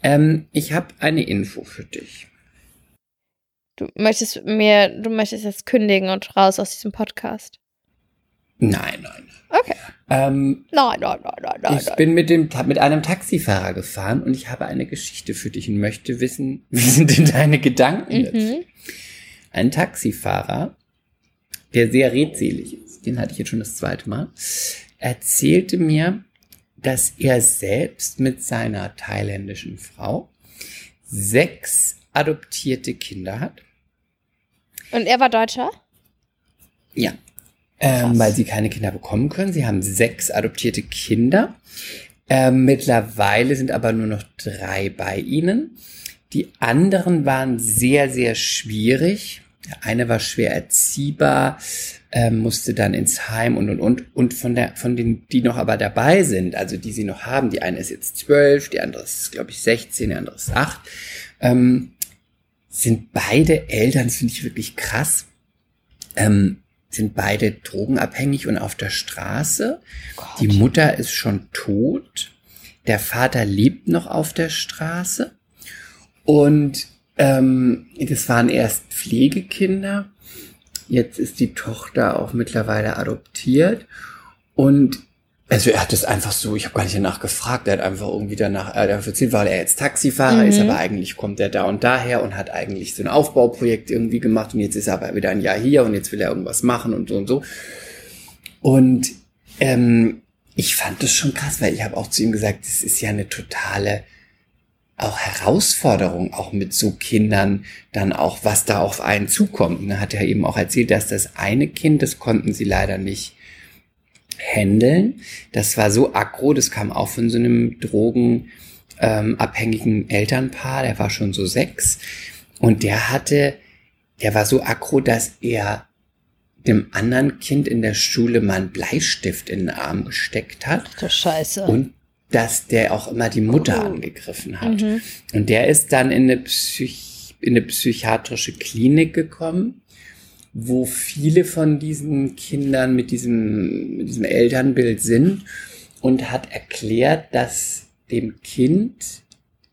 Ähm, ich habe eine Info für dich. Du möchtest mir, du möchtest jetzt kündigen und raus aus diesem Podcast. Nein, nein. Okay. Ähm, Nein, nein, nein, nein, nein. ich nein. bin mit, dem, mit einem Taxifahrer gefahren und ich habe eine Geschichte für dich und möchte wissen, wie sind denn deine Gedanken? Mhm. Ein Taxifahrer, der sehr redselig ist, den hatte ich jetzt schon das zweite Mal, erzählte mir, dass er selbst mit seiner thailändischen Frau sechs adoptierte Kinder hat. Und er war Deutscher? Ja. Ähm, weil sie keine Kinder bekommen können. Sie haben sechs adoptierte Kinder. Ähm, mittlerweile sind aber nur noch drei bei ihnen. Die anderen waren sehr, sehr schwierig. Der eine war schwer erziehbar, ähm, musste dann ins Heim und und und. Und von der, von denen, die noch aber dabei sind, also die sie noch haben, die eine ist jetzt zwölf, die andere ist, glaube ich, 16, die andere ist acht, ähm, sind beide Eltern, das finde ich wirklich krass, ähm, sind beide drogenabhängig und auf der Straße. Die Mutter ist schon tot. Der Vater lebt noch auf der Straße. Und ähm, das waren erst Pflegekinder. Jetzt ist die Tochter auch mittlerweile adoptiert. Und also er hat es einfach so, ich habe gar nicht danach gefragt, er hat einfach irgendwie danach, er hat einfach erzählt, weil er jetzt Taxifahrer Mhm. ist, aber eigentlich kommt er da und daher und hat eigentlich so ein Aufbauprojekt irgendwie gemacht und jetzt ist er aber wieder ein Jahr hier und jetzt will er irgendwas machen und so und so. Und ähm, ich fand das schon krass, weil ich habe auch zu ihm gesagt, das ist ja eine totale auch Herausforderung, auch mit so Kindern, dann auch, was da auf einen zukommt. Und dann hat er eben auch erzählt, dass das eine Kind, das konnten sie leider nicht handeln. Das war so aggro, das kam auch von so einem drogenabhängigen ähm, Elternpaar, der war schon so sechs. Und der hatte, der war so aggro, dass er dem anderen Kind in der Schule mal einen Bleistift in den Arm gesteckt hat Du Scheiße. und dass der auch immer die Mutter Oh. angegriffen hat. Mhm. Und der ist dann in eine, Psych in eine psychiatrische Klinik gekommen, wo viele von diesen Kindern mit diesem, mit diesem Elternbild sind und hat erklärt, dass dem Kind,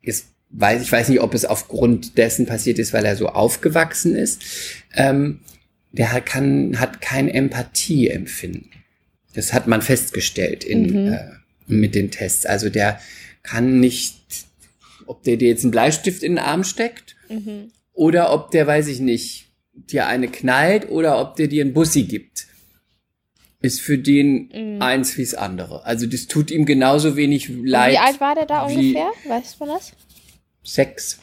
ist, weiß, ich weiß nicht, ob es aufgrund dessen passiert ist, weil er so aufgewachsen ist, ähm, der hat, kann, hat kein Empathieempfinden. Das hat man festgestellt in, Mhm. äh, mit den Tests. Also der kann nicht, ob der dir jetzt einen Bleistift in den Arm steckt Mhm. oder ob der, weiß ich nicht, dir eine knallt oder ob der dir einen Bussi gibt. Ist für den Mhm. eins wie's andere. Also das tut ihm genauso wenig leid. Wie alt war der da ungefähr? Weißt du das? Sex.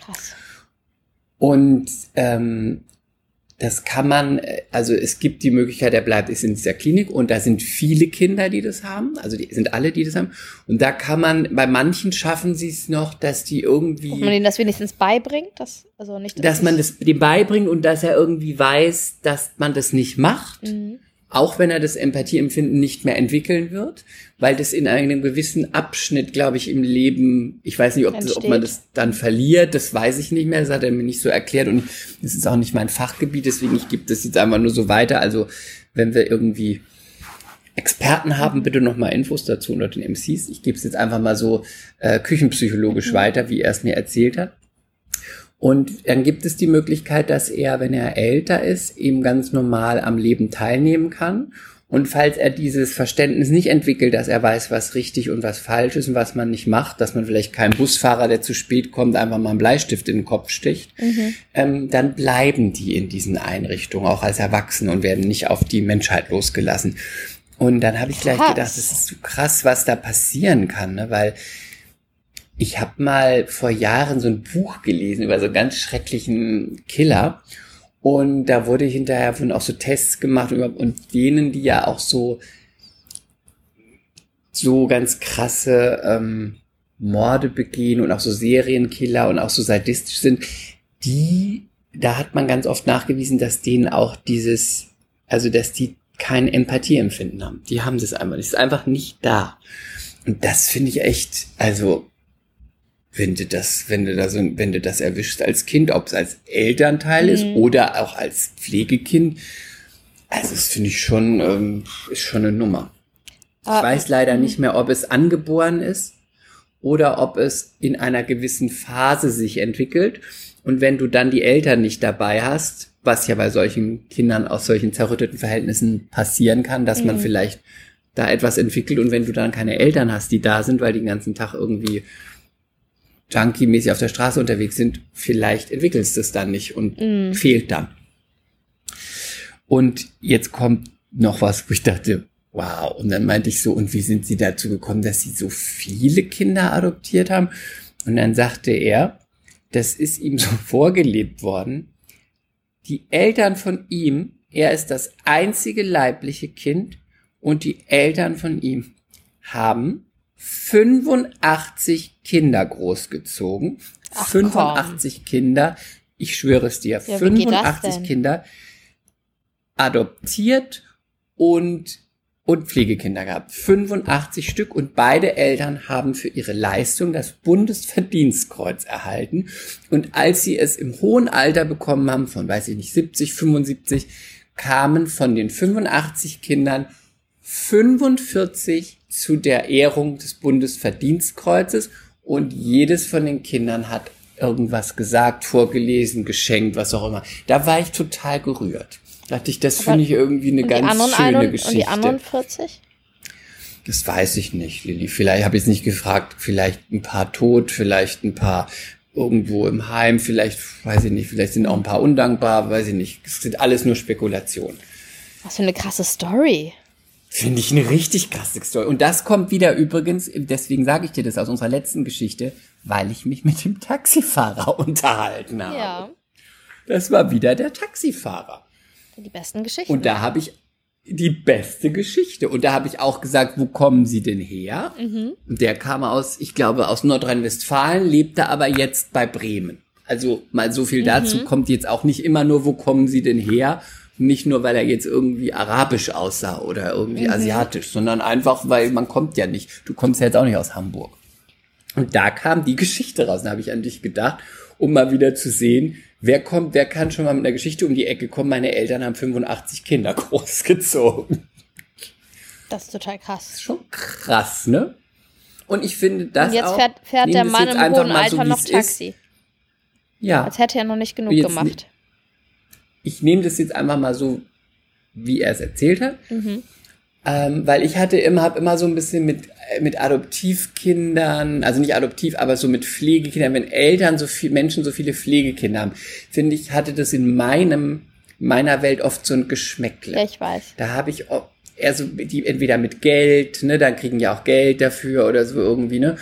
Krass. Und ähm, das kann man, äh, also es gibt die Möglichkeit, er bleibt ist in dieser Klinik und da sind viele Kinder, die das haben, also die sind alle, die das haben. Und da kann man, bei manchen schaffen sie es noch, dass die irgendwie, Ob man denen das wenigstens beibringt? Das, also nicht, dass man das dem beibringt und dass er irgendwie weiß, dass man das nicht macht. Mhm. Auch wenn er das Empathieempfinden nicht mehr entwickeln wird, weil das in einem gewissen Abschnitt, glaube ich, im Leben, ich weiß nicht, ob, das, ob man das dann verliert, das weiß ich nicht mehr, das hat er mir nicht so erklärt und das ist auch nicht mein Fachgebiet, deswegen ich gebe das jetzt einfach nur so weiter. Also wenn wir irgendwie Experten haben, bitte nochmal Infos dazu unter den MCs. Ich gebe es jetzt einfach mal so äh, küchenpsychologisch mhm. weiter, wie er es mir erzählt hat. Und dann gibt es die Möglichkeit, dass er, wenn er älter ist, eben ganz normal am Leben teilnehmen kann. Und falls er dieses Verständnis nicht entwickelt, dass er weiß, was richtig und was falsch ist und was man nicht macht, dass man vielleicht keinem Busfahrer, der zu spät kommt, einfach mal einen Bleistift in den Kopf sticht, mhm. ähm, dann bleiben die in diesen Einrichtungen auch als Erwachsene und werden nicht auf die Menschheit losgelassen. Und dann habe ich gleich gedacht, das ist so krass, was da passieren kann, ne? weil ich habe mal vor Jahren so ein Buch gelesen über so einen ganz schrecklichen Killer. Und da wurde hinterher von auch so Tests gemacht und denen, die ja auch so, so ganz krasse ähm, Morde begehen und auch so Serienkiller und auch so sadistisch sind, die, da hat man ganz oft nachgewiesen, dass denen auch dieses, also dass die kein Empathieempfinden haben. Die haben das einfach nicht. Es ist einfach nicht da. Und das finde ich echt, also wenn du das, wenn du da so, wenn du das erwischst als Kind, ob es als Elternteil mhm. ist oder auch als Pflegekind, also das finde ich schon, ähm, ist schon eine Nummer. Ah, ich weiß leider nicht mehr, ob es angeboren ist oder ob es in einer gewissen Phase sich entwickelt. Und wenn du dann die Eltern nicht dabei hast, was ja bei solchen Kindern aus solchen zerrütteten Verhältnissen passieren kann, dass mhm. man vielleicht da etwas entwickelt und wenn du dann keine Eltern hast, die da sind, weil die den ganzen Tag irgendwie Junkie-mäßig auf der Straße unterwegs sind, vielleicht entwickelst du es dann nicht und mm. fehlt dann. Und jetzt kommt noch was, wo ich dachte, wow. Und dann meinte ich so, und wie sind sie dazu gekommen, dass sie so viele Kinder adoptiert haben? Und dann sagte er, das ist ihm so vorgelebt worden. Die Eltern von ihm, er ist das einzige leibliche Kind und die Eltern von ihm haben 85 Kinder großgezogen. Ach, 85 komm. Kinder. Ich schwöre es dir. Ja, 85 Kinder adoptiert und und Pflegekinder gehabt. 85 Stück und beide Eltern haben für ihre Leistung das Bundesverdienstkreuz erhalten. Und als sie es im hohen Alter bekommen haben, von weiß ich nicht, 70, 75, kamen von den 85 Kindern 45 zu der Ehrung des Bundesverdienstkreuzes und jedes von den Kindern hat irgendwas gesagt, vorgelesen, geschenkt, was auch immer. Da war ich total gerührt. Dachte ich, das finde ich irgendwie eine ganz schöne Geschichte. Und die anderen 40? Das weiß ich nicht, Lilly. Vielleicht habe ich es nicht gefragt. Vielleicht ein paar tot, vielleicht ein paar irgendwo im Heim, vielleicht, weiß ich nicht, vielleicht sind auch ein paar undankbar, weiß ich nicht. Es sind alles nur Spekulationen. Was für eine krasse Story. Finde ich eine richtig krasse Story. Und das kommt wieder übrigens, deswegen sage ich dir das aus unserer letzten Geschichte, weil ich mich mit dem Taxifahrer unterhalten habe. Ja. Das war wieder der Taxifahrer. Die besten Geschichten. Und da habe ich die beste Geschichte. Und da habe ich auch gesagt, wo kommen Sie denn her? Mhm. Der kam aus, ich glaube, aus Nordrhein-Westfalen, lebte aber jetzt bei Bremen. Also mal so viel dazu mhm. kommt jetzt auch nicht immer nur, wo kommen Sie denn her, nicht nur, weil er jetzt irgendwie arabisch aussah oder irgendwie mhm. asiatisch, sondern einfach, weil man kommt ja nicht. Du kommst ja jetzt auch nicht aus Hamburg. Und da kam die Geschichte raus. Da habe ich an dich gedacht, um mal wieder zu sehen, wer kommt, wer kann schon mal mit einer Geschichte um die Ecke kommen. Meine Eltern haben 85 Kinder großgezogen. Das ist total krass. Ist schon krass, ne? Und ich finde das Und jetzt auch, fährt, fährt der Mann im hohen Alter so, noch Taxi. Ist. Ja. Als hätte er noch nicht genug gemacht ich nehme das jetzt einfach mal so, wie er es erzählt hat. Mhm. Ähm, weil ich hatte immer, habe immer so ein bisschen mit, mit Adoptivkindern, also nicht adoptiv, aber so mit Pflegekindern, wenn Eltern so viel, Menschen so viele Pflegekinder haben, finde ich, hatte das in meinem, meiner Welt oft so ein Geschmäckle. Ja, ich weiß. Da habe ich eher so, die entweder mit Geld, ne, dann kriegen ja auch Geld dafür oder so irgendwie, ne.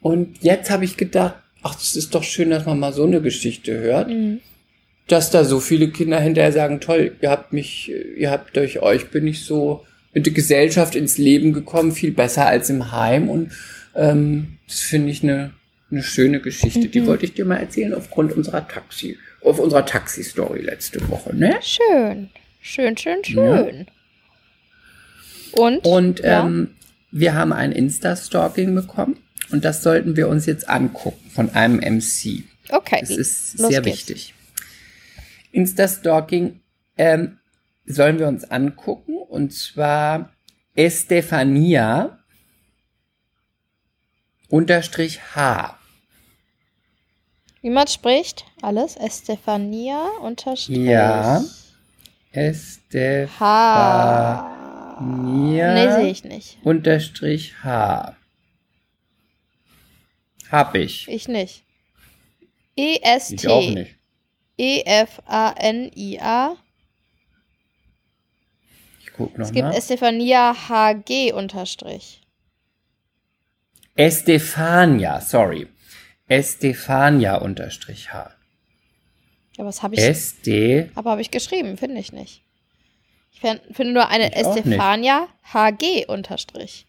Und jetzt habe ich gedacht, ach, das ist doch schön, dass man mal so eine Geschichte hört. Mhm dass da so viele Kinder hinterher sagen, toll, ihr habt mich, ihr habt durch euch bin ich so mit der Gesellschaft ins Leben gekommen, viel besser als im Heim und ähm, das finde ich eine, eine schöne Geschichte. Mhm. Die wollte ich dir mal erzählen aufgrund unserer Taxi, auf unserer Taxi-Story letzte Woche, ne? Schön, schön, schön, schön. Und? Und Ja. ähm, wir haben ein Insta-Stalking bekommen und das sollten wir uns jetzt angucken von einem MC. Okay. Das ist los sehr geht's. wichtig. Insta-Stalking ähm, sollen wir uns angucken und zwar Estefania unterstrich H. Wie man spricht, alles. Estefania unterstrich. Ja. Estefania. Nee, sehe ich nicht. unterstrich H. Hab ich. Ich nicht. Ich auch E-S-T. nicht. E-F-A-N-I-A. Ich guck Es gibt. Estefania HG unterstrich. Estefania, sorry. Estefania unterstrich H. Ja, was habe ich? Este. Aber habe ich geschrieben, finde ich nicht. Ich fin- finde nur eine Ich. Estefania HG unterstrich.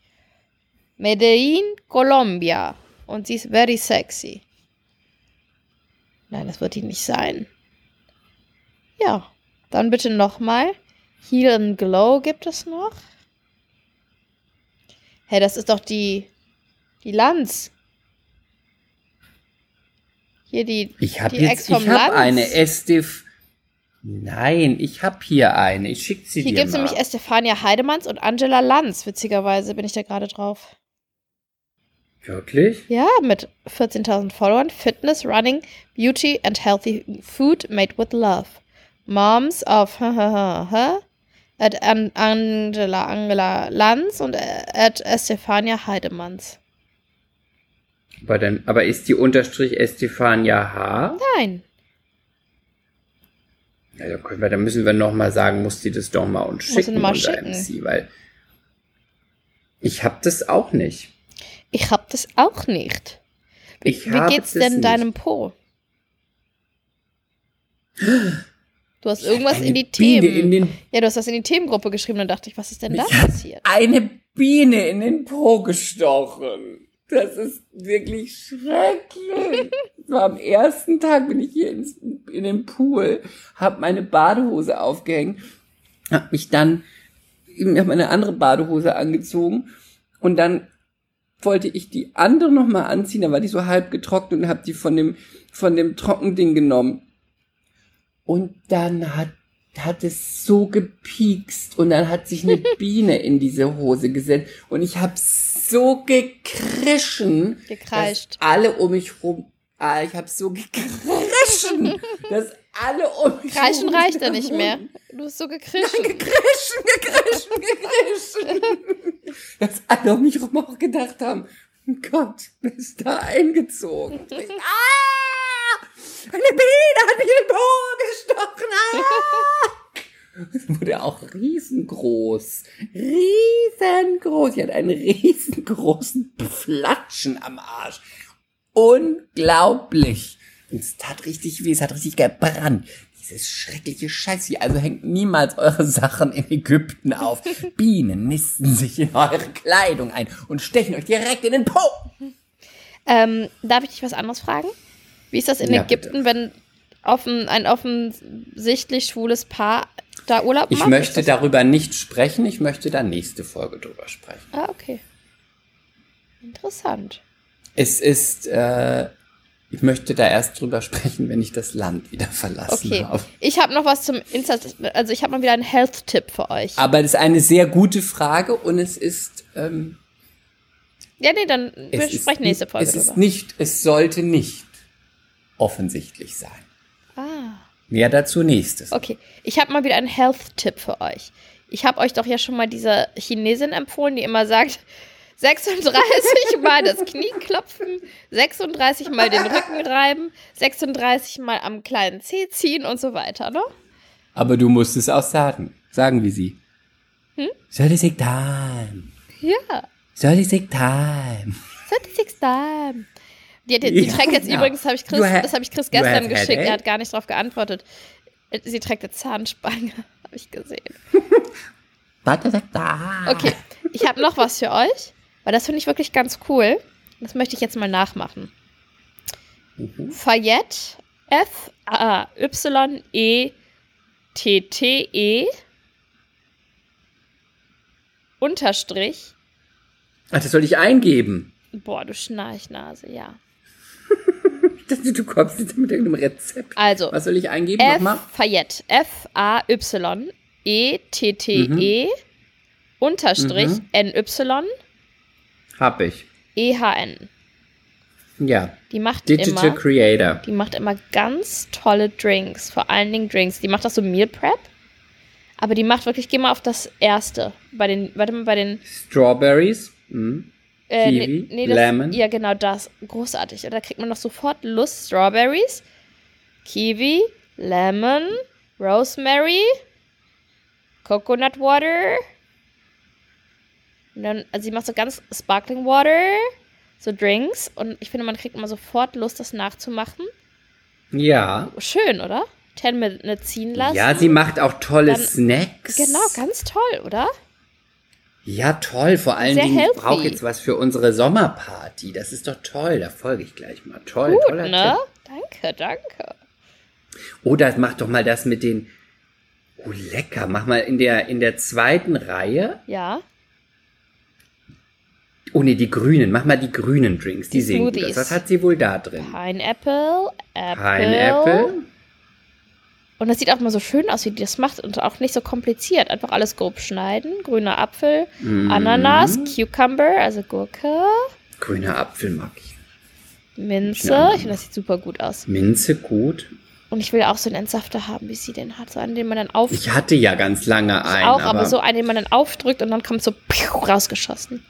Medellin, Colombia. Und sie ist very sexy. Nein, das wird die nicht sein. Ja, dann bitte nochmal. Heal and Glow gibt es noch. Hey, das ist doch die, die Lanz. Hier die, Ich habe jetzt, ich habe Lanz. eine Estef. Nein, ich habe hier eine. Ich schick sie Hier dir gibt es nämlich Estefania Heidemanns und Angela Lanz. Witzigerweise bin ich da gerade drauf. Wirklich? Ja, mit 14.000 Followern. Fitness, Running, Beauty and Healthy Food made with Love. Moms of at An Angela Angela Lanz und äh, at Estefania Heidemanns. Aber dann, aber ist die Unterstrich Estefania H? Nein. Dann können wir, dann müssen wir noch mal sagen, muss die das doch mal und sie schicken mal schicken. MC, weil ich habe das auch nicht. Ich hab das auch nicht. Wie, wie geht's denn nicht. deinem Po? Du hast irgendwas Eine in die Biene Themen. in den ja, du hast das in die Themengruppe geschrieben. Dann dachte ich, was ist denn da passiert? eine Biene in den Po gestochen. Das ist wirklich schrecklich. War am ersten Tag, bin ich hier ins, in den Pool, habe meine Badehose aufgehängt, habe mich dann eben hab meine andere Badehose angezogen und dann wollte ich die andere noch mal anziehen, da war die so halb getrocknet und habe die von dem von dem Trockending genommen. Und dann hat hat es so gepiekst und dann hat sich eine Biene in diese Hose gesetzt und ich habe so gekrischen, Gekreischt. dass alle um mich rum, ah, ich habe so gekrischen, dass alle um mich Kreischen rum reicht ja nicht mehr. Du hast so gekrischen. Gekrischen, gekrischen, gekrischen. Dass alle um mich rum auch gedacht haben, Gott, wer ist da eingezogen? ah! Eine Biene hat mich in den Po gestochen. Ah! Es wurde auch riesengroß. Riesengroß. Sie hat einen riesengroßen Flatschen am Arsch. Unglaublich. Und es tat richtig weh, es hat richtig gebrannt. Dieses schreckliche Scheiß hier. Also hängt niemals eure Sachen in Ägypten auf. Bienen nisten sich in eure Kleidung ein und stechen euch direkt in den Po. Ähm, darf ich dich was anderes fragen? Wie ist das in Ja, Ägypten, wenn offen, ein offensichtlich schwules Paar da Urlaub Ich macht? möchte Ist das- darüber nicht sprechen. Ich möchte da nächste Folge drüber sprechen. Ah, okay. Interessant. Es ist, äh, ich möchte da erst drüber sprechen, wenn ich das Land wieder verlassen Okay. habe. Ich habe noch was zum Insta, also ich habe mal wieder einen Health-Tipp für euch. Aber das ist eine sehr gute Frage und es ist, ähm, ja, nee, dann wir ist, sprechen nächste Folge es ist drüber. nicht, es sollte nicht offensichtlich sein. Ah, Mehr dazu nächstes. okay. Ich habe mal wieder einen Health-Tipp für euch. Ich habe euch doch ja schon mal diese Chinesin empfohlen, die immer sagt, 36 Mal das Knie klopfen, 36 Mal den Rücken reiben, 36 Mal am kleinen Zeh ziehen und so weiter, ne? Aber du musst es auch sagen. Sagen wie sie. Hm? Soll ich time? Ja. Soll ich time? 36 Time. Die, die, die Ja, trägt jetzt genau. übrigens, das habe ich Chris, das habe ich Chris gestern geschickt, headache? er hat gar nicht darauf geantwortet. Sie trägt eine Zahnspange, habe ich gesehen. Okay, ich habe noch was für euch, weil das finde ich wirklich ganz cool. Das möchte ich jetzt mal nachmachen. Mhm. Fayette, F-A-Y-E-T-T-E, Unterstrich. Ach, das soll ich eingeben. Boah, du Schnarchnase, ja. Du kommst jetzt mit irgendeinem Rezept. Also, Was soll ich eingeben? F Nochmal? Fayette. F-A-Y E-T-T-E Unterstrich N-Y Hab ich. E-H-N. Ja. Die macht Digital immer, Creator. die macht immer ganz tolle Drinks. Vor allen Dingen Drinks. Die macht auch so Meal Prep. Aber die macht wirklich, geh mal auf das erste. Bei den, warte mal, bei den Strawberries. Mhm. Äh, Kiwi, nee, nee, das, Lemon. Ja, genau das. Großartig. Und da kriegt man noch sofort Lust. Strawberries, Kiwi, Lemon, Rosemary, Coconut Water. Und dann, also sie macht so ganz Sparkling Water, so Drinks. Und ich finde, man kriegt immer sofort Lust, das nachzumachen. Ja. Schön, oder? Ten mit ne ziehen lassen. Ja, sie macht auch tolle Dann- Snacks. Genau, ganz toll, oder? Ja, toll. Vor allen Sehr Dingen, ich healthy. brauche jetzt was für unsere Sommerparty. Das ist doch toll. Da folge ich gleich mal. Toll, Gut, toller ne? Tipp. Danke, danke. Oh, das mach doch mal das mit den. Oh, lecker. Mach mal in der, in der zweiten Reihe. Ja. Oh, nee, die grünen. Mach mal die grünen Drinks. Die, Die sehen gut aus. Was hat sie wohl da drin? Pineapple, Apple. Pineapple. Und das sieht auch mal so schön aus, wie die das macht und auch nicht so kompliziert. Einfach alles grob schneiden. Grüner Apfel, Mhm. Ananas, Cucumber, also Gurke, Grüner Apfel mag ich. Minze. Ich finde, das sieht super gut aus. Minze gut. Und ich will auch so einen Entsafter haben, wie sie den hat. So einen, den man dann aufdrückt. Ich hatte ja ganz lange einen. auch, aber, so einen, den man dann aufdrückt und dann kommt so piu, rausgeschossen.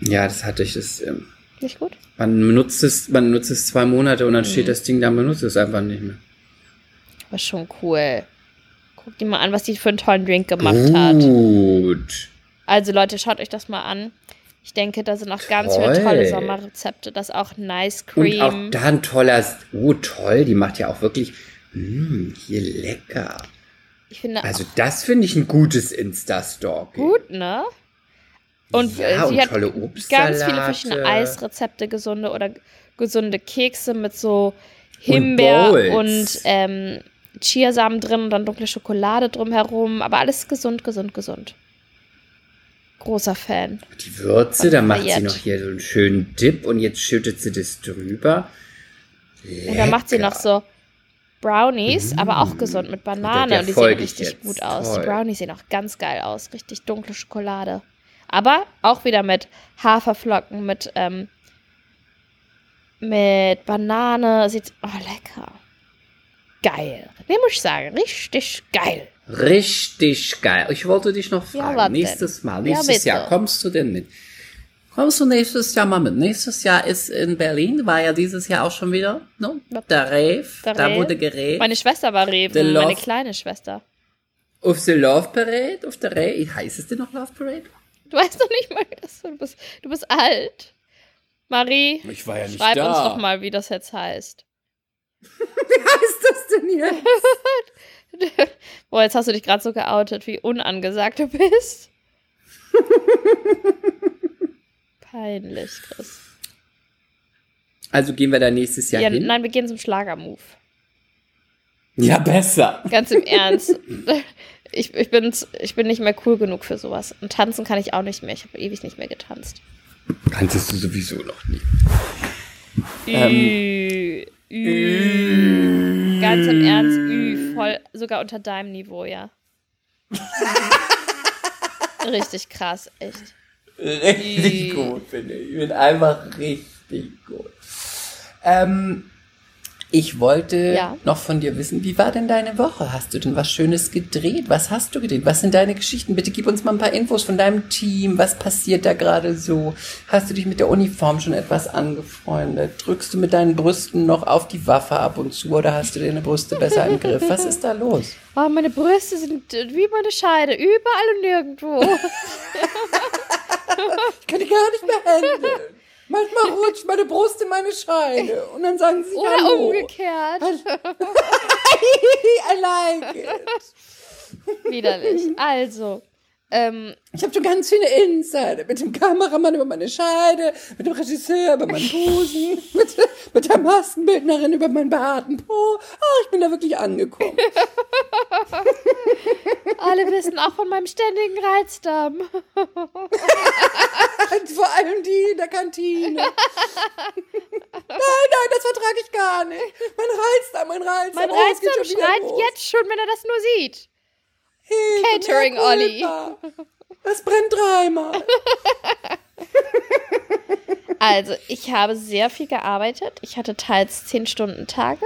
Ja, das hatte ich. Das, ähm, Nicht gut? man nutzt es, man nutzt es zwei Monate und dann Mhm. steht das Ding da, man nutzt es einfach nicht mehr. Aber schon cool. Guckt dir mal an, was die für einen tollen Drink gemacht hat. Gut. Also Leute, schaut euch das mal an. Ich denke, da sind auch ganz Toll. viele tolle Sommerrezepte. Das ist auch Nice Und Cream. auch da ein toller, oh toll, die macht ja auch wirklich, mh, hier lecker. ich finde Also das finde ich ein gutes Insta-Stalking. gut, ne? Und Ja, äh, sie und hat tolle ganz Obstsalate. viele verschiedene Eisrezepte, gesunde oder gesunde Kekse mit so Himbeer Bowls. und, ähm, Chiasamen drin und dann dunkle Schokolade drumherum. Aber alles gesund, gesund, gesund. Großer Fan. Die Würze, da macht sie noch hier so einen schönen Dip und jetzt schüttet sie das drüber. Lecker. Und dann macht sie noch so Brownies, aber auch gesund mit Banane. und die sehen richtig jetzt. gut aus. Toll. Die Brownies sehen auch ganz geil aus. Richtig dunkle Schokolade. Aber auch wieder mit Haferflocken, mit, ähm, mit Banane. Sieht, oh, lecker. Geil. Nee, muss ich sagen, richtig geil. Richtig geil. Ich wollte dich noch Ja, fragen, denn? nächstes Mal, Ja, nächstes bitte. Jahr, kommst du denn mit? Kommst du nächstes Jahr mal mit? Nächstes Jahr ist in Berlin, war ja dieses Jahr auch schon wieder, ne? Der Rave, Der da Rave. wurde geredet. Meine Schwester war Reven, meine kleine Schwester. Auf der Love Parade, auf der Rave, heißt es denn noch Love Parade? Du weißt doch nicht mal, dass du, bist, du bist alt. Marie, Ich war ja schreib uns doch mal, wie das jetzt heißt. Wie heißt das denn jetzt? Boah, jetzt hast du dich gerade so geoutet, wie unangesagt du bist. Peinlich, Chris. Also gehen wir da nächstes Jahr Ja, hin? nein, wir gehen zum Schlagermove. Ja, besser. Ganz im Ernst. Ich, ich, bin, ich bin nicht mehr cool genug für sowas. Und tanzen kann ich auch nicht mehr. Ich habe ewig nicht mehr getanzt. Kanntest du sowieso noch nie. Ü, ü. Ganz im Ernst, ü. Voll, sogar unter deinem Niveau, ja. Richtig krass, echt. Richtig Ü. gut, finde ich. Ich bin einfach richtig gut. Ähm, ich wollte Ja. noch von dir wissen, wie war denn deine Woche? Hast du denn was Schönes gedreht? Was hast du gedreht? Was sind deine Geschichten? Bitte gib uns mal ein paar Infos von deinem Team. Was passiert da gerade so? Hast du dich mit der Uniform schon etwas angefreundet? Drückst du mit deinen Brüsten noch auf die Waffe ab und zu oder hast du deine Brüste besser im Griff? Was ist da los? Oh, meine Brüste sind äh, wie meine Scheide, überall und nirgendwo. Ich kann die gar nicht mehr handeln. Manchmal rutscht meine Brust in meine Scheide und dann sagen sie Oder Hallo. umgekehrt. I like it. Widerlich. Also, Ähm, Ich habe schon ganz viele Insider mit dem Kameramann über meine Scheide, mit dem Regisseur über meinen Busen, mit, mit der Maskenbildnerin über meinen behaarten Po. Oh, ich bin da wirklich angekommen. alle wissen auch von meinem ständigen Reizdarm. Vor allem die in der Kantine. nein, nein, das vertrage ich gar nicht. Mein Reizdarm, mein Reizdarm. Mein oh, Reizdarm wieder schreit jetzt schon, wenn er das nur sieht. Hilfe, Catering, Olli. Es brennt dreimal. Also, ich habe sehr viel gearbeitet. Ich hatte teils 10 Stunden Tage.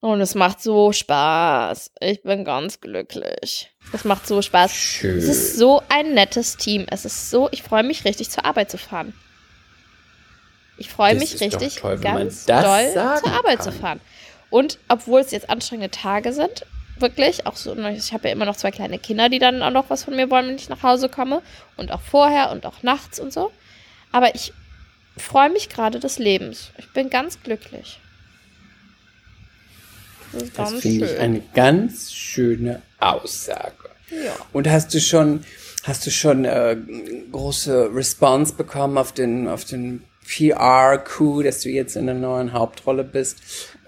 Und es macht so Spaß. Ich bin ganz glücklich. Es macht so Spaß. Schön. Es ist so ein nettes Team. Es ist so, ich freue mich richtig zur Arbeit zu fahren. Ich freue Das mich richtig, toll, ganz doll zur Arbeit kann. zu fahren. Und obwohl es jetzt anstrengende Tage sind, wirklich, auch so, ich habe ja immer noch zwei kleine Kinder, die dann auch noch was von mir wollen, wenn ich nach Hause komme. Und auch vorher und auch nachts und so. Aber ich freue mich gerade des Lebens. Ich bin ganz glücklich. Das Das finde ich eine ganz schöne Aussage. ja. Und hast du schon, hast du schon äh, große Response bekommen auf den, auf den PR-Coup, dass du jetzt in der neuen Hauptrolle bist?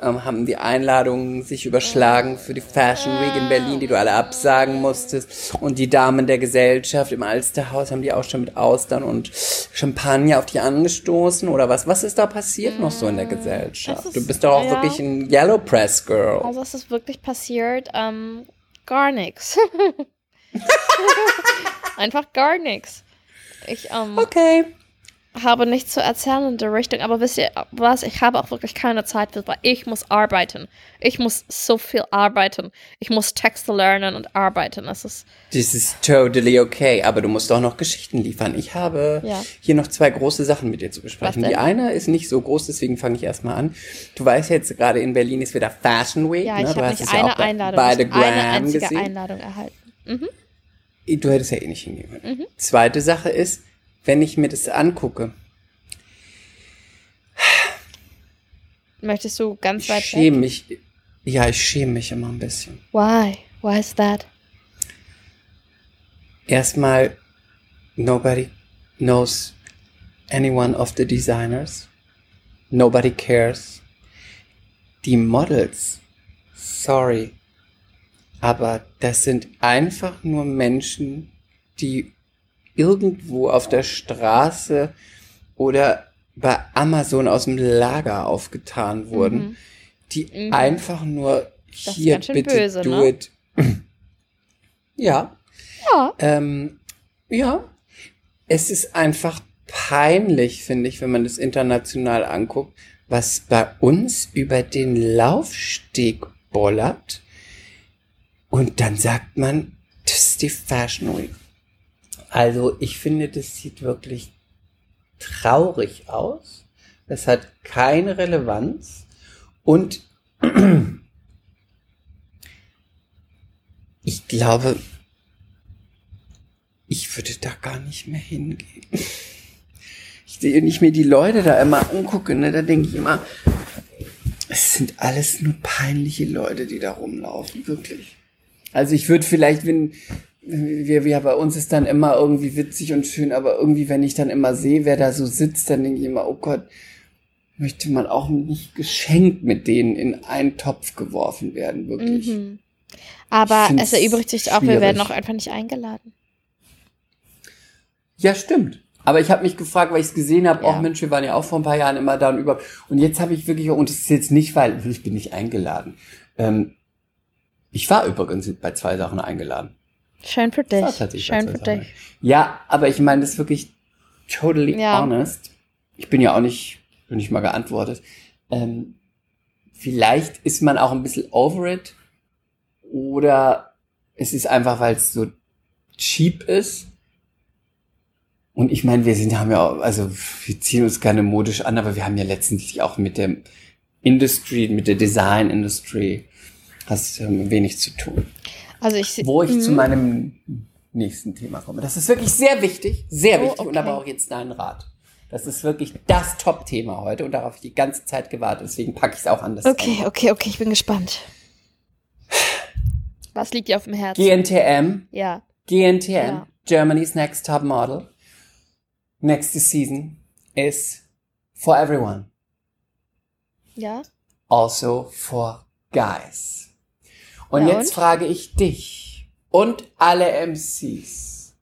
Ähm, haben die Einladungen sich überschlagen für die Fashion Week in Berlin, die du alle absagen musstest? Und die Damen der Gesellschaft im Alsterhaus, haben die auch schon mit Austern und Champagner auf dich angestoßen? Oder was? Was ist da passiert noch so in der Gesellschaft? das Du ist- bist doch auch ja. wirklich ein Yellow Press Girl. Also es ist wirklich passiert, ähm, gar nichts. Einfach gar nichts. Ich ähm, Okay. Habe nichts zu erzählen in der Richtung, aber wisst ihr was? Ich habe auch wirklich keine Zeit weil ich muss arbeiten. Ich muss so viel arbeiten. Ich muss Texte lernen und arbeiten. Das ist Das ist totally okay, aber du musst auch noch Geschichten liefern. Ich habe Ja. hier noch zwei große Sachen mit dir zu besprechen. Die eine ist nicht so groß, deswegen fange ich erstmal an. Du weißt jetzt, gerade in Berlin ist wieder Fashion Week. ja, ne? ich du habe nicht ja eine bei, Einladung, bei The eine Gram einzige gesehen. Einladung erhalten. Du hättest ja eh nicht hingehen können. Mhm. Zweite Sache ist, wenn ich mir das angucke, Möchtest du ganz ich weit weg? schäme mich. Ja, ich schäme mich immer ein bisschen. Why? Why is that? Erstmal, nobody knows anyone of the designers. Nobody cares. Die Models, sorry, aber das sind einfach nur Menschen, die irgendwo auf der Straße oder bei Amazon aus dem Lager aufgetan wurden, die einfach nur ist hier bitte böse, do ne? it. ja. Ja. Ähm, ja, es ist einfach peinlich, finde ich, wenn man das international anguckt, was bei uns über den Laufsteg bollert. Und dann sagt man, das ist die Fashion Week. Also ich finde, das sieht wirklich traurig aus. Das hat keine Relevanz. Und ich glaube, ich würde da gar nicht mehr hingehen. Ich sehe, ich mir die Leute da immer angucke, ne, da denke ich immer, es sind alles nur peinliche Leute, die da rumlaufen, wirklich. Also ich würde vielleicht, wenn wir, wir bei uns ist dann immer irgendwie witzig und schön, aber irgendwie, wenn ich dann immer sehe, wer da so sitzt, dann denke ich immer, oh Gott, möchte man auch nicht geschenkt mit denen in einen Topf geworfen werden, wirklich. Mhm. Aber es erübrigt sich auch, wir werden auch einfach nicht eingeladen. Ja, stimmt. Aber ich habe mich gefragt, weil ich es gesehen habe, Ja. auch Mensch, wir waren ja auch vor ein paar Jahren immer da und über. Und jetzt habe ich wirklich, und es ist jetzt nicht, weil ich bin nicht eingeladen. Ähm, ich war übrigens bei zwei Sachen eingeladen. Schön für dich. Schön für dich. Ja, aber ich meine das ist wirklich totally Ja. honest. Ich bin ja auch nicht, bin nicht mal geantwortet. Ähm, vielleicht ist man auch ein bisschen over it. Oder es ist einfach, weil es so cheap ist. Und ich meine, wir sind, haben ja, auch- also wir ziehen uns gerne modisch an, aber wir haben ja letztendlich auch mit der Industry, mit der Design Industry, hast ähm, wenig zu tun. Also ich Wo ich Mhm. zu meinem nächsten Thema komme. Das ist wirklich sehr wichtig, sehr Oh, wichtig und okay. aber auch jetzt dein Rat. Das ist wirklich das Top-Thema heute und darauf habe ich die ganze Zeit gewartet, deswegen packe ich es auch an das Okay, Ende. okay, okay, ich bin gespannt. Was liegt dir auf dem Herzen? GNTM ja. GNTM, Ja. Germany's Next Top Model, next season is for everyone. Ja. also for guys. Und Ja, jetzt und? frage ich dich und alle MCs.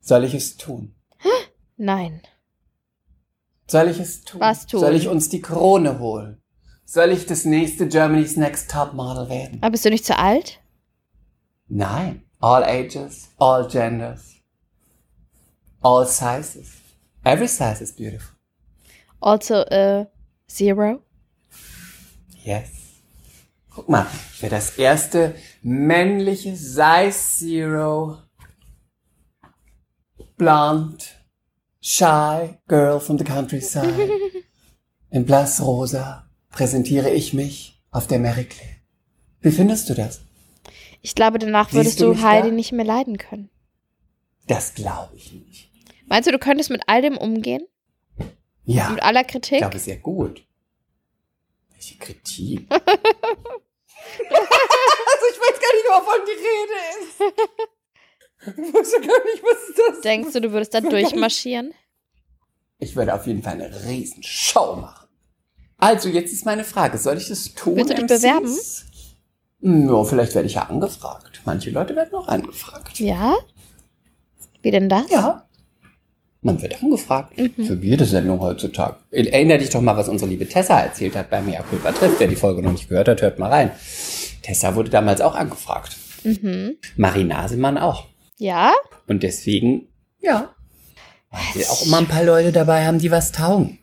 Soll ich es tun? Nein. Soll ich es tun? Was tun? Soll ich uns die Krone holen? Soll ich das nächste Germany's Next Top Model werden? Aber bist du nicht zu alt? Nein. All ages, all genders, all sizes. Every size is beautiful. Also, äh, Zero? Yes. Guck mal, ich wäre das erste männliche Size Zero blonde shy girl from the countryside. In blassrosa präsentiere ich mich auf der Mary Claire. Wie findest du das? Ich glaube, danach würdest du du Heidi da? nicht mehr leiden können. Das glaube ich nicht. Meinst du, du könntest mit all dem umgehen? Ja, Mit aller ich Kritik? glaube sehr gut. Welche Kritik? also ich weiß gar nicht, wovon die Rede ist. Ich weiß ja gar nicht, was das Denkst du, du würdest da durchmarschieren? Ich würde auf jeden Fall eine Riesenshow machen. Also, jetzt ist meine Frage, soll ich das tun? Willst du dich MCs? bewerben? Ja, vielleicht werde ich ja angefragt. Manche Leute werden auch angefragt. Ja? Wie denn das? Ja. Man wird angefragt. Für jede Sendung heutzutage. Erinner dich doch mal, was unsere liebe Tessa erzählt hat bei Mea Culpa trifft. Wer die Folge noch nicht gehört hat, hört mal rein. Tessa wurde damals auch angefragt. Mhm. Marie Nasemann auch. Ja? Und deswegen, ja. Weil auch immer ein paar Leute dabei haben, die was taugen.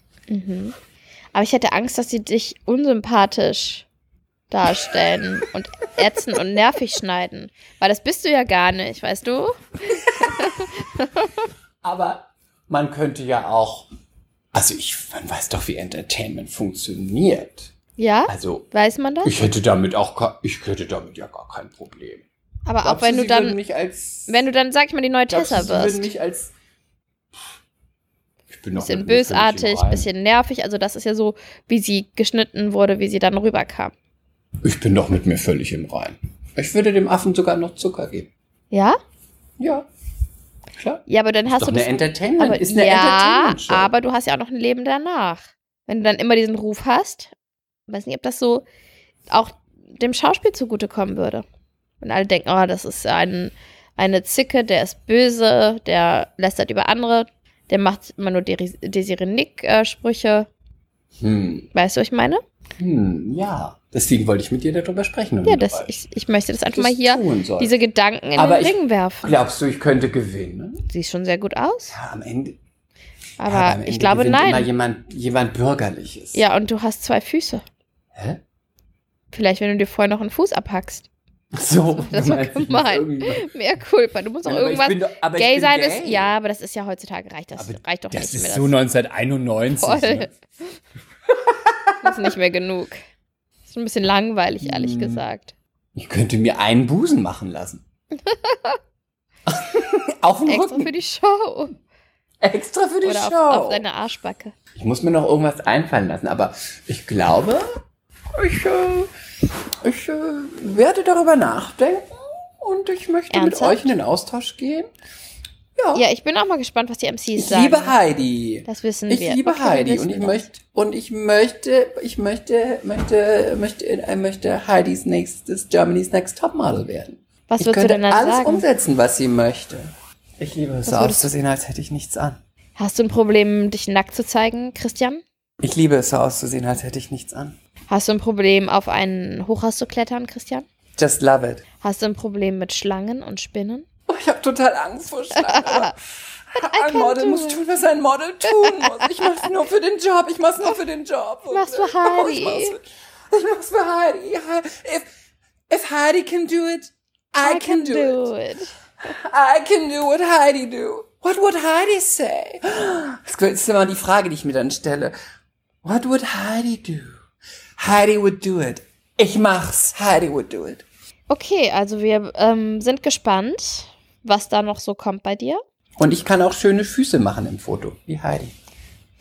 Aber ich hätte Angst, dass sie dich unsympathisch darstellen und ätzen und nervig schneiden. Weil das bist du ja gar nicht, weißt du? Aber man könnte ja auch, also ich, man weiß doch, wie Entertainment funktioniert. Ja? Also Weiß man das? ich hätte damit auch, ich hätte damit ja gar kein Problem. Aber auch Glaubst wenn du würden dann, mich als, wenn du dann, sag ich mal, die neue du, Tessa sie würden wirst. mich als, ich bin doch Bisschen bösartig, bisschen nervig. Also das ist ja so, wie sie geschnitten wurde, wie sie dann rüberkam. Ich bin doch mit mir völlig im Rein. Ich würde dem Affen sogar noch Zucker geben. Ja? Ja. Klar. Ja, aber dann hast Doch du eine. Entertainment, Aber, ist eine ja, aber du hast ja auch noch ein Leben danach. Wenn du dann immer diesen Ruf hast, weiß nicht, ob das so auch dem Schauspiel zugutekommen würde. Wenn alle denken, oh, das ist ein, eine Zicke, der ist böse, der lästert über andere, der macht immer nur Desi- Desiree Nick-Sprüche. Hm. weißt du, was ich meine? Hm, ja. Deswegen wollte ich mit dir darüber sprechen. Ja, das, ich, ich möchte das einfach Das mal hier, diese Gedanken in Aber den Ring werfen. Glaubst du, ich könnte gewinnen? Sieht schon sehr gut aus. Ja, am Ende. Aber ja, am Ende ich glaube, gewinnt Immer nein. jemand, jemand Bürgerliches. Ja, und du hast zwei Füße. Hä? Vielleicht, wenn du dir vorher noch einen Fuß abhackst. So, Das war gemein. Mehr Culpa. Du musst auch Ja, aber irgendwas. bin aber gay sein gay. ist. Ja, aber das ist ja heutzutage reicht das. Aber reicht doch Das nicht ist mehr. so 1991. Voll. Ne? Das ist nicht mehr genug. Ist ein bisschen langweilig, ehrlich Hm. gesagt. Ich könnte mir einen Busen machen lassen. auf dem Extra Rücken. für die Show. Extra für die Oder auf, Show. auf deine Arschbacke. Ich muss mir noch irgendwas einfallen lassen, aber ich glaube, ich, äh, ich äh, werde darüber nachdenken und ich möchte Ernsthaft? mit euch in den Austausch gehen. Ja, Ja, ich bin auch mal gespannt, was die MCs ich sagen. liebe Heidi. Das wissen Ich wir. liebe Okay, Heidi und ich möchte und ich möchte ich möchte möchte möchte äh, möchte Heidis nächstes Germany's Next Topmodel werden. Was ich würdest du könnte denn dann alles sagen? umsetzen, was sie möchte. Ich liebe es so auszusehen, als hätte ich nichts an. Hast du ein Problem, dich nackt zu zeigen, Christian? Ich liebe es so auszusehen, als hätte ich nichts an. Hast du ein Problem, auf ein Hochhaus zu klettern, Christian? Just love it. Hast du ein Problem mit Schlangen und Spinnen? Oh, ich habe total Angst vor Schlangen. ein can Model do muss tun, was ein Model tun muss. Ich mach's nur für den Job. Ich mach's nur für den Job. mach's für Oh, Heidi. Ich mach's für, ich mach's für Heidi. If, if Heidi can do it, I, can, do, it. it. I can do what Heidi do. What would Heidi say? Das ist immer die Frage, die ich mir dann stelle. What would Heidi do? Heidi would do it. Ich mach's. Heidi would do it. Okay, also wir ähm, sind gespannt, was da noch so kommt bei dir. Und ich kann auch schöne Füße machen im Foto, wie Heidi.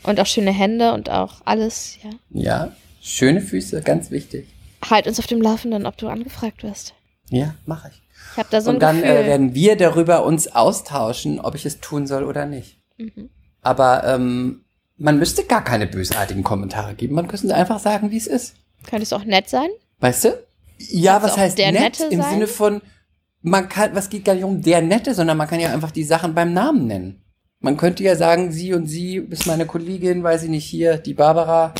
Und auch schöne Hände und auch alles, ja. Ja, schöne Füße, ganz wichtig. Halt uns auf dem Laufenden, ob du angefragt wirst. Ja, mache ich. Ich habe da so ein und dann Gefühl. äh, werden wir darüber uns austauschen, ob ich es tun soll oder nicht. Mhm. Aber ähm, man müsste gar keine bösartigen Kommentare geben. Man könnte einfach sagen, wie es ist. Könnte es auch nett sein? Weißt du? Ja, Kann's was heißt der nett Nette im sein? Sinne von, man kann, was geht gar nicht um der Nette, sondern man kann ja einfach die Sachen beim Namen nennen. Man könnte ja sagen, sie und sie ist meine Kollegin, weiß ich nicht, hier, die Barbara,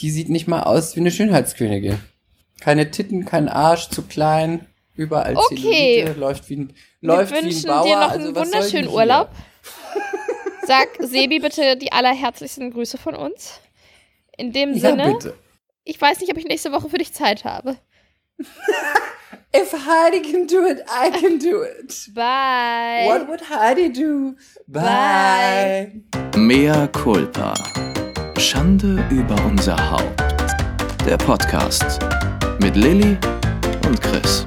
die sieht nicht mal aus wie eine Schönheitskönigin. Keine Titten, kein Arsch, zu klein, überall Okay. Zellulite, läuft wie ein, Wir läuft wie ein wünschen Bauer. dir noch also einen denn wunderschönen? Urlaub. Sag Sebi bitte die allerherzlichsten Grüße von uns. In dem Ja, Sinne, bitte. ich weiß nicht, ob ich nächste Woche für dich Zeit habe. If Heidi can do it, I can do it. Bye. What would Heidi do? Bye. Mea culpa. Schande über unser Haupt. Der Podcast mit Lilly und Chris.